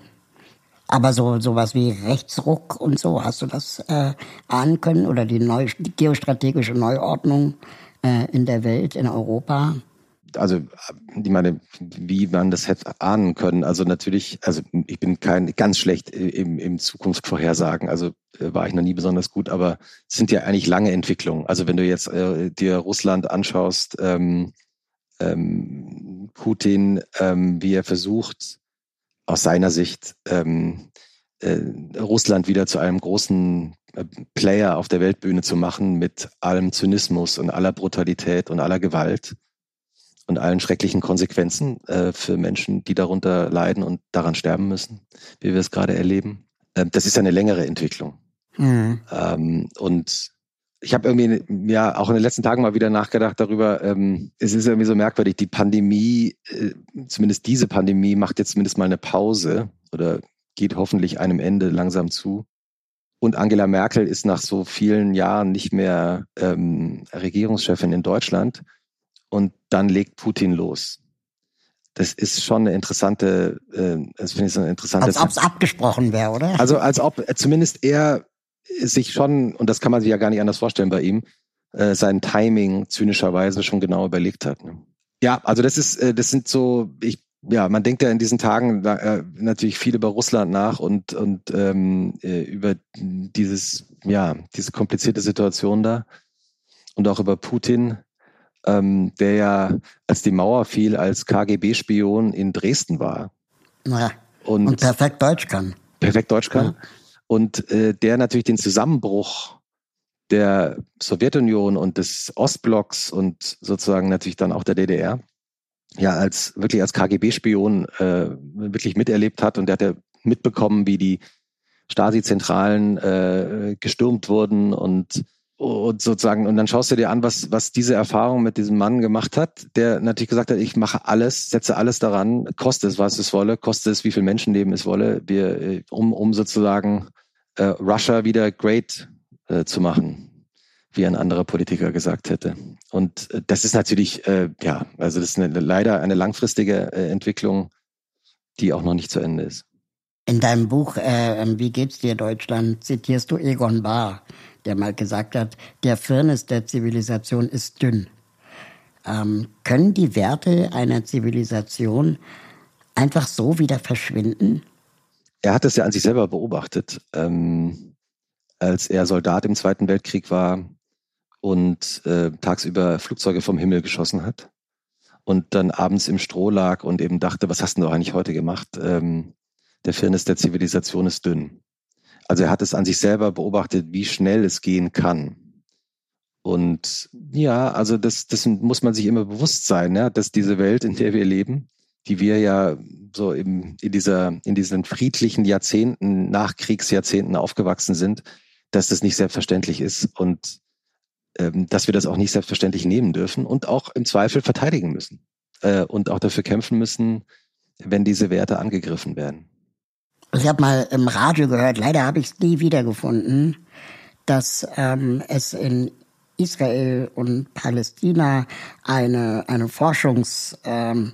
Aber so sowas wie Rechtsruck und so, hast du das äh, ahnen können? Oder die, neu, die geostrategische Neuordnung äh, in der Welt, in Europa? also ich meine, wie man das hätte ahnen können. Also natürlich, also ich bin kein ganz schlecht im, im Zukunft vorhersagen. Also äh, war ich noch nie besonders gut, aber es sind ja eigentlich lange Entwicklungen. Also wenn du jetzt äh, dir Russland anschaust, ähm, ähm, Putin, ähm, wie er versucht, aus seiner Sicht ähm, äh, Russland wieder zu einem großen äh, Player auf der Weltbühne zu machen mit allem Zynismus und aller Brutalität und aller Gewalt und allen schrecklichen Konsequenzen äh, für Menschen, die darunter leiden und daran sterben müssen, wie wir es gerade erleben. Ähm, das ist eine längere Entwicklung. Mhm. Ähm, und ich habe irgendwie ja auch in den letzten Tagen mal wieder nachgedacht darüber. Ähm, es ist irgendwie so merkwürdig. Die Pandemie, äh, zumindest diese Pandemie, macht jetzt zumindest mal eine Pause oder geht hoffentlich einem Ende langsam zu. Und Angela Merkel ist nach so vielen Jahren nicht mehr ähm, Regierungschefin in Deutschland und dann legt Putin los. Das ist schon eine interessante, äh, das finde ich so eine interessante. Als ob es abgesprochen wäre, oder? Also als ob zumindest er sich schon, und das kann man sich ja gar nicht anders vorstellen bei ihm, äh, sein Timing zynischerweise schon genau überlegt hat. Ne? Ja, also das ist, äh, das sind so, ich, ja, man denkt ja in diesen Tagen äh, natürlich viel über Russland nach und und ähm, äh, über dieses, ja, diese komplizierte Situation da und auch über Putin ähm, der ja, als die Mauer fiel, als KGB-Spion in Dresden war. Ja. Und, und, perfekt Deutsch kann. Perfekt Deutsch kann. Ja. Und äh, der natürlich den Zusammenbruch der Sowjetunion und des Ostblocks und sozusagen natürlich dann auch der DDR ja als wirklich als KGB-Spion äh, wirklich miterlebt hat. Und der hat ja mitbekommen, wie die Stasi-Zentralen äh, gestürmt wurden und und sozusagen, und dann schaust du dir an, was, was diese Erfahrung mit diesem Mann gemacht hat, der natürlich gesagt hat, ich mache alles, setze alles daran, koste es, was es wolle, koste es, wie viel Menschenleben es wolle, wir, äh, um, um sozusagen äh, Russia wieder great äh, zu machen, wie ein anderer Politiker gesagt hätte. Und äh, das ist natürlich, äh, ja, also das ist eine, leider eine langfristige äh, Entwicklung, die auch noch nicht zu Ende ist. In deinem Buch äh, Wie geht's dir Deutschland zitierst du Egon Bahr der mal gesagt hat, der Firnis der Zivilisation ist dünn. Ähm, können die Werte einer Zivilisation einfach so wieder verschwinden? Er hat es ja an sich selber beobachtet, ähm, als er Soldat im Zweiten Weltkrieg war und äh, tagsüber Flugzeuge vom Himmel geschossen hat und dann abends im Stroh lag und eben dachte, was hast du eigentlich heute gemacht? Ähm, der Firnis der Zivilisation ist dünn. Also er hat es an sich selber beobachtet, wie schnell es gehen kann. Und ja, also das, das muss man sich immer bewusst sein, ja, dass diese Welt, in der wir leben, die wir ja so im, in dieser, in diesen friedlichen Jahrzehnten, Nachkriegsjahrzehnten aufgewachsen sind, dass das nicht selbstverständlich ist und ähm, dass wir das auch nicht selbstverständlich nehmen dürfen und auch im Zweifel verteidigen müssen äh, und auch dafür kämpfen müssen, wenn diese Werte angegriffen werden. Ich habe mal im Radio gehört, leider habe ich es nie wiedergefunden, dass ähm, es in Israel und Palästina eine, eine Forschungszweig ähm,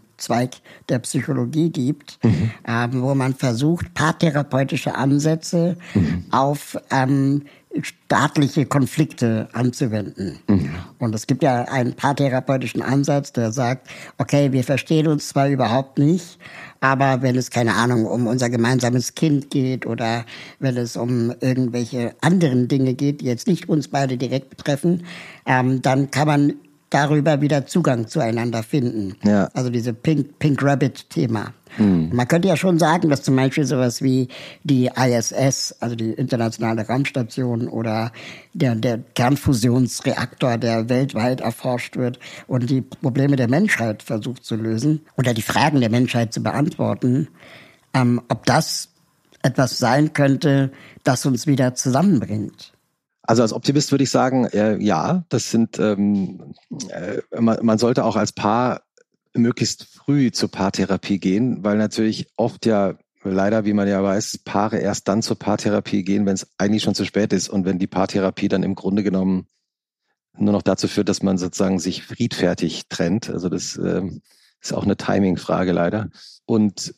der Psychologie gibt, mhm. ähm, wo man versucht, paartherapeutische Ansätze mhm. auf ähm, staatliche Konflikte anzuwenden. Mhm. Und es gibt ja einen paartherapeutischen Ansatz, der sagt, okay, wir verstehen uns zwar überhaupt nicht, aber wenn es, keine Ahnung, um unser gemeinsames Kind geht oder wenn es um irgendwelche anderen Dinge geht, die jetzt nicht uns beide direkt betreffen, ähm, dann kann man darüber wieder Zugang zueinander finden. Ja. Also diese Pink, Pink Rabbit-Thema. Hm. Man könnte ja schon sagen, dass zum Beispiel sowas wie die ISS, also die internationale Raumstation oder der, der Kernfusionsreaktor, der weltweit erforscht wird und die Probleme der Menschheit versucht zu lösen oder die Fragen der Menschheit zu beantworten, ähm, ob das etwas sein könnte, das uns wieder zusammenbringt. Also als Optimist würde ich sagen, äh, ja, das sind, ähm, äh, man, man sollte auch als Paar möglichst früh zur Paartherapie gehen, weil natürlich oft ja leider, wie man ja weiß, Paare erst dann zur Paartherapie gehen, wenn es eigentlich schon zu spät ist und wenn die Paartherapie dann im Grunde genommen nur noch dazu führt, dass man sozusagen sich friedfertig trennt. Also das äh, ist auch eine Timing-Frage leider. Und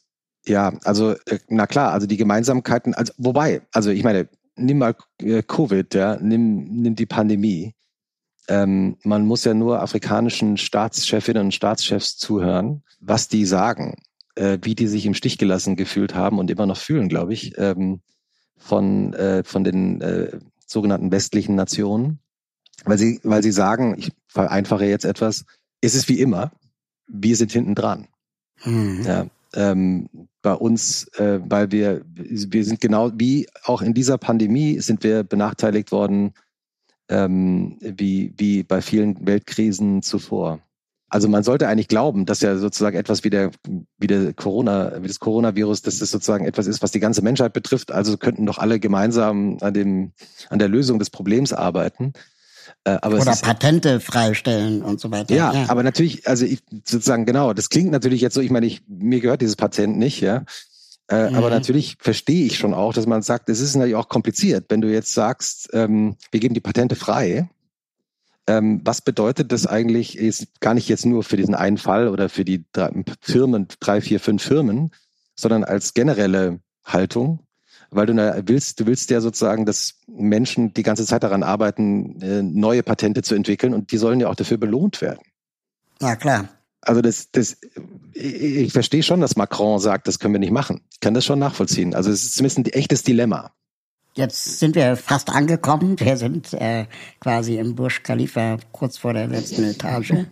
ja, also äh, na klar, also die Gemeinsamkeiten, also wobei, also ich meine, nimm mal äh, Covid, ja, nimm, nimm die Pandemie. Ähm, man muss ja nur afrikanischen Staatschefinnen und Staatschefs zuhören, was die sagen, äh, wie die sich im Stich gelassen gefühlt haben und immer noch fühlen, glaube ich, ähm, von, äh, von den äh, sogenannten westlichen Nationen. Weil sie, weil sie sagen, ich vereinfache jetzt etwas, es ist wie immer, wir sind hinten dran. Mhm. Ja, ähm, bei uns, äh, weil wir, wir sind genau wie auch in dieser Pandemie sind wir benachteiligt worden, ähm, wie, wie bei vielen Weltkrisen zuvor. Also man sollte eigentlich glauben, dass ja sozusagen etwas wie der, wie der Corona, wie das Coronavirus, dass das sozusagen etwas ist, was die ganze Menschheit betrifft. Also könnten doch alle gemeinsam an dem, an der Lösung des Problems arbeiten. Äh, Oder Patente freistellen und so weiter. Ja, ja, aber natürlich, also ich, sozusagen genau, das klingt natürlich jetzt so, ich meine, ich, mir gehört dieses Patent nicht, ja. Äh, mhm. Aber natürlich verstehe ich schon auch, dass man sagt, es ist natürlich auch kompliziert, wenn du jetzt sagst, ähm, wir geben die Patente frei. Ähm, was bedeutet das eigentlich, ist gar nicht jetzt nur für diesen einen Fall oder für die drei Firmen, drei, vier, fünf Firmen, sondern als generelle Haltung weil du willst, du willst ja sozusagen, dass Menschen die ganze Zeit daran arbeiten, äh, neue Patente zu entwickeln und die sollen ja auch dafür belohnt werden. Ja, klar. Also das, das, ich verstehe schon, dass Macron sagt, das können wir nicht machen. Ich kann das schon nachvollziehen. Also es ist zumindest ein echtes Dilemma. Jetzt sind wir fast angekommen. Wir sind äh, quasi im Burj Khalifa kurz vor der letzten Etage. ähm,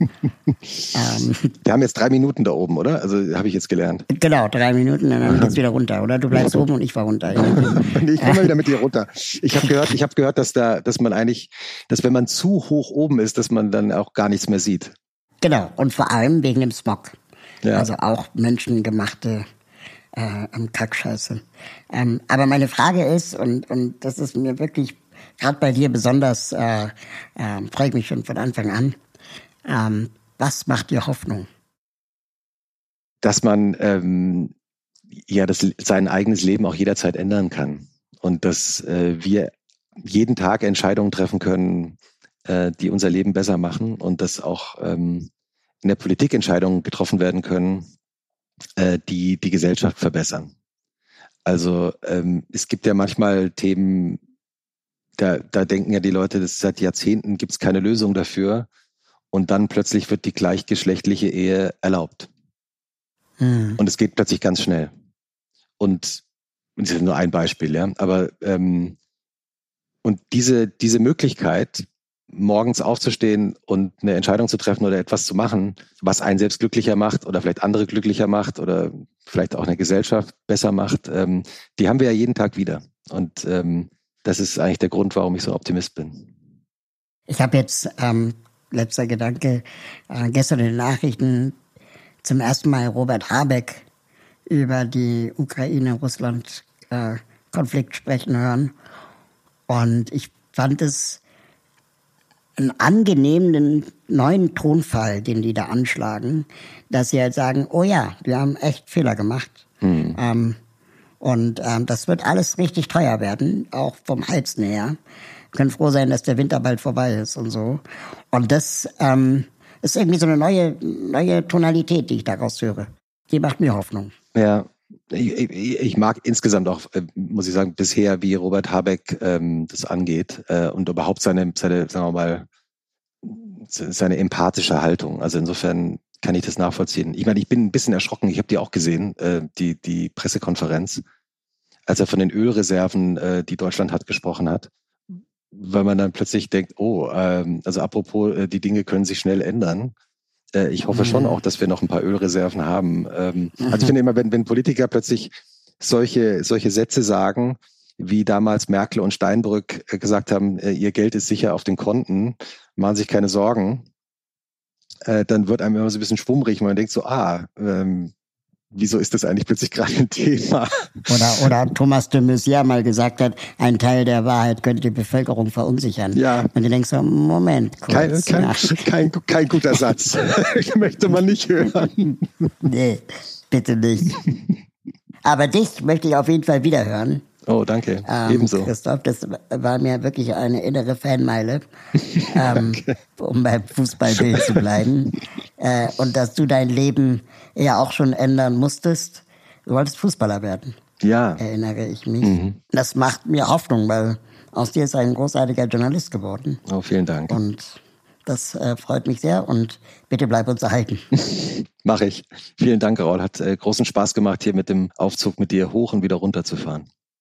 wir haben jetzt drei Minuten da oben, oder? Also habe ich jetzt gelernt. Genau, drei Minuten, dann geht's wieder runter, oder? Du bleibst oben und ich fahr runter. ich komme wieder mit dir runter. Ich habe gehört, ich habe gehört, dass da, dass man eigentlich, dass wenn man zu hoch oben ist, dass man dann auch gar nichts mehr sieht. Genau, und vor allem wegen dem Smog. Ja. Also auch menschengemachte äh, am Kackscheiße. Ähm, aber meine Frage ist, und, und das ist mir wirklich gerade bei dir besonders, äh, äh, freue ich mich schon von Anfang an, ähm, was macht dir Hoffnung? Dass man ähm, ja das, sein eigenes Leben auch jederzeit ändern kann und dass äh, wir jeden Tag Entscheidungen treffen können, äh, die unser Leben besser machen und dass auch ähm, in der Politik Entscheidungen getroffen werden können, äh, die die Gesellschaft verbessern. Also ähm, es gibt ja manchmal Themen, da, da denken ja die Leute, dass seit Jahrzehnten gibt es keine Lösung dafür und dann plötzlich wird die gleichgeschlechtliche Ehe erlaubt. Mhm. Und es geht plötzlich ganz schnell. Und das ist nur ein Beispiel, ja. Aber ähm, und diese, diese Möglichkeit, morgens aufzustehen und eine Entscheidung zu treffen oder etwas zu machen, was einen selbst glücklicher macht oder vielleicht andere glücklicher macht oder vielleicht auch eine Gesellschaft besser macht, ähm, die haben wir ja jeden Tag wieder. Und ähm, das ist eigentlich der Grund, warum ich so Optimist bin. Ich habe jetzt, ähm, letzter Gedanke, äh, gestern in den Nachrichten zum ersten Mal Robert Habeck über die Ukraine-Russland-Konflikt sprechen hören. Und ich fand es einen angenehmen neuen Tonfall, den die da anschlagen, dass sie halt sagen, oh ja, wir haben echt Fehler gemacht. Mhm. Ähm, und ähm, das wird alles richtig teuer werden, auch vom Heizen her. Wir können froh sein, dass der Winter bald vorbei ist und so. Und das ähm, ist irgendwie so eine neue, neue Tonalität, die ich daraus höre. Die macht mir Hoffnung. Ja, ich, ich, ich, mag insgesamt auch, äh, muss ich sagen, bisher, wie Robert Habeck ähm, das angeht äh, und überhaupt seine, seine, sagen wir mal, seine empathische Haltung. Also insofern kann ich das nachvollziehen. Ich meine, ich bin ein bisschen erschrocken. Ich habe die auch gesehen, äh, die, die Pressekonferenz, als er von den Ölreserven, äh, die Deutschland hat, gesprochen hat. Weil man dann plötzlich denkt, oh, ähm, also apropos, äh, die Dinge können sich schnell ändern. Äh, ich hoffe schon mhm. auch, dass wir noch ein paar Ölreserven haben. Ähm, also ich finde immer, wenn, wenn Politiker plötzlich solche, solche Sätze sagen, wie damals Merkel und Steinbrück äh, gesagt haben, äh, ihr Geld ist sicher auf den Konten, machen sich keine Sorgen, dann wird einem immer so ein bisschen schwummrig, man denkt so, ah, ähm, wieso ist das eigentlich plötzlich gerade ein Thema? Oder, oder Thomas de Maizière mal gesagt hat, ein Teil der Wahrheit könnte die Bevölkerung verunsichern. Ja. Und du denkst so, Moment, kurz. Kein, kein, kein, kein guter Satz. ich möchte man nicht hören. Nee, bitte nicht. Aber dich möchte ich auf jeden Fall wieder hören. Oh, danke. Ähm, Ebenso. Christoph, das war mir wirklich eine innere Fanmeile, ähm, um beim Fußballbild zu bleiben. Äh, und dass du dein Leben ja auch schon ändern musstest. Du wolltest Fußballer werden. Ja. Erinnere ich mich. Mhm. Das macht mir Hoffnung, weil aus dir ist ein großartiger Journalist geworden. Oh, vielen Dank. Und das äh, freut mich sehr und bitte bleib uns erhalten. Mache ich. Vielen Dank, Raul. Hat äh, großen Spaß gemacht, hier mit dem Aufzug mit dir hoch und wieder runter zu fahren.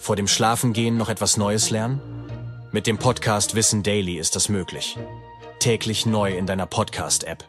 Vor dem Schlafengehen noch etwas Neues lernen? Mit dem Podcast Wissen Daily ist das möglich. Täglich neu in deiner Podcast-App.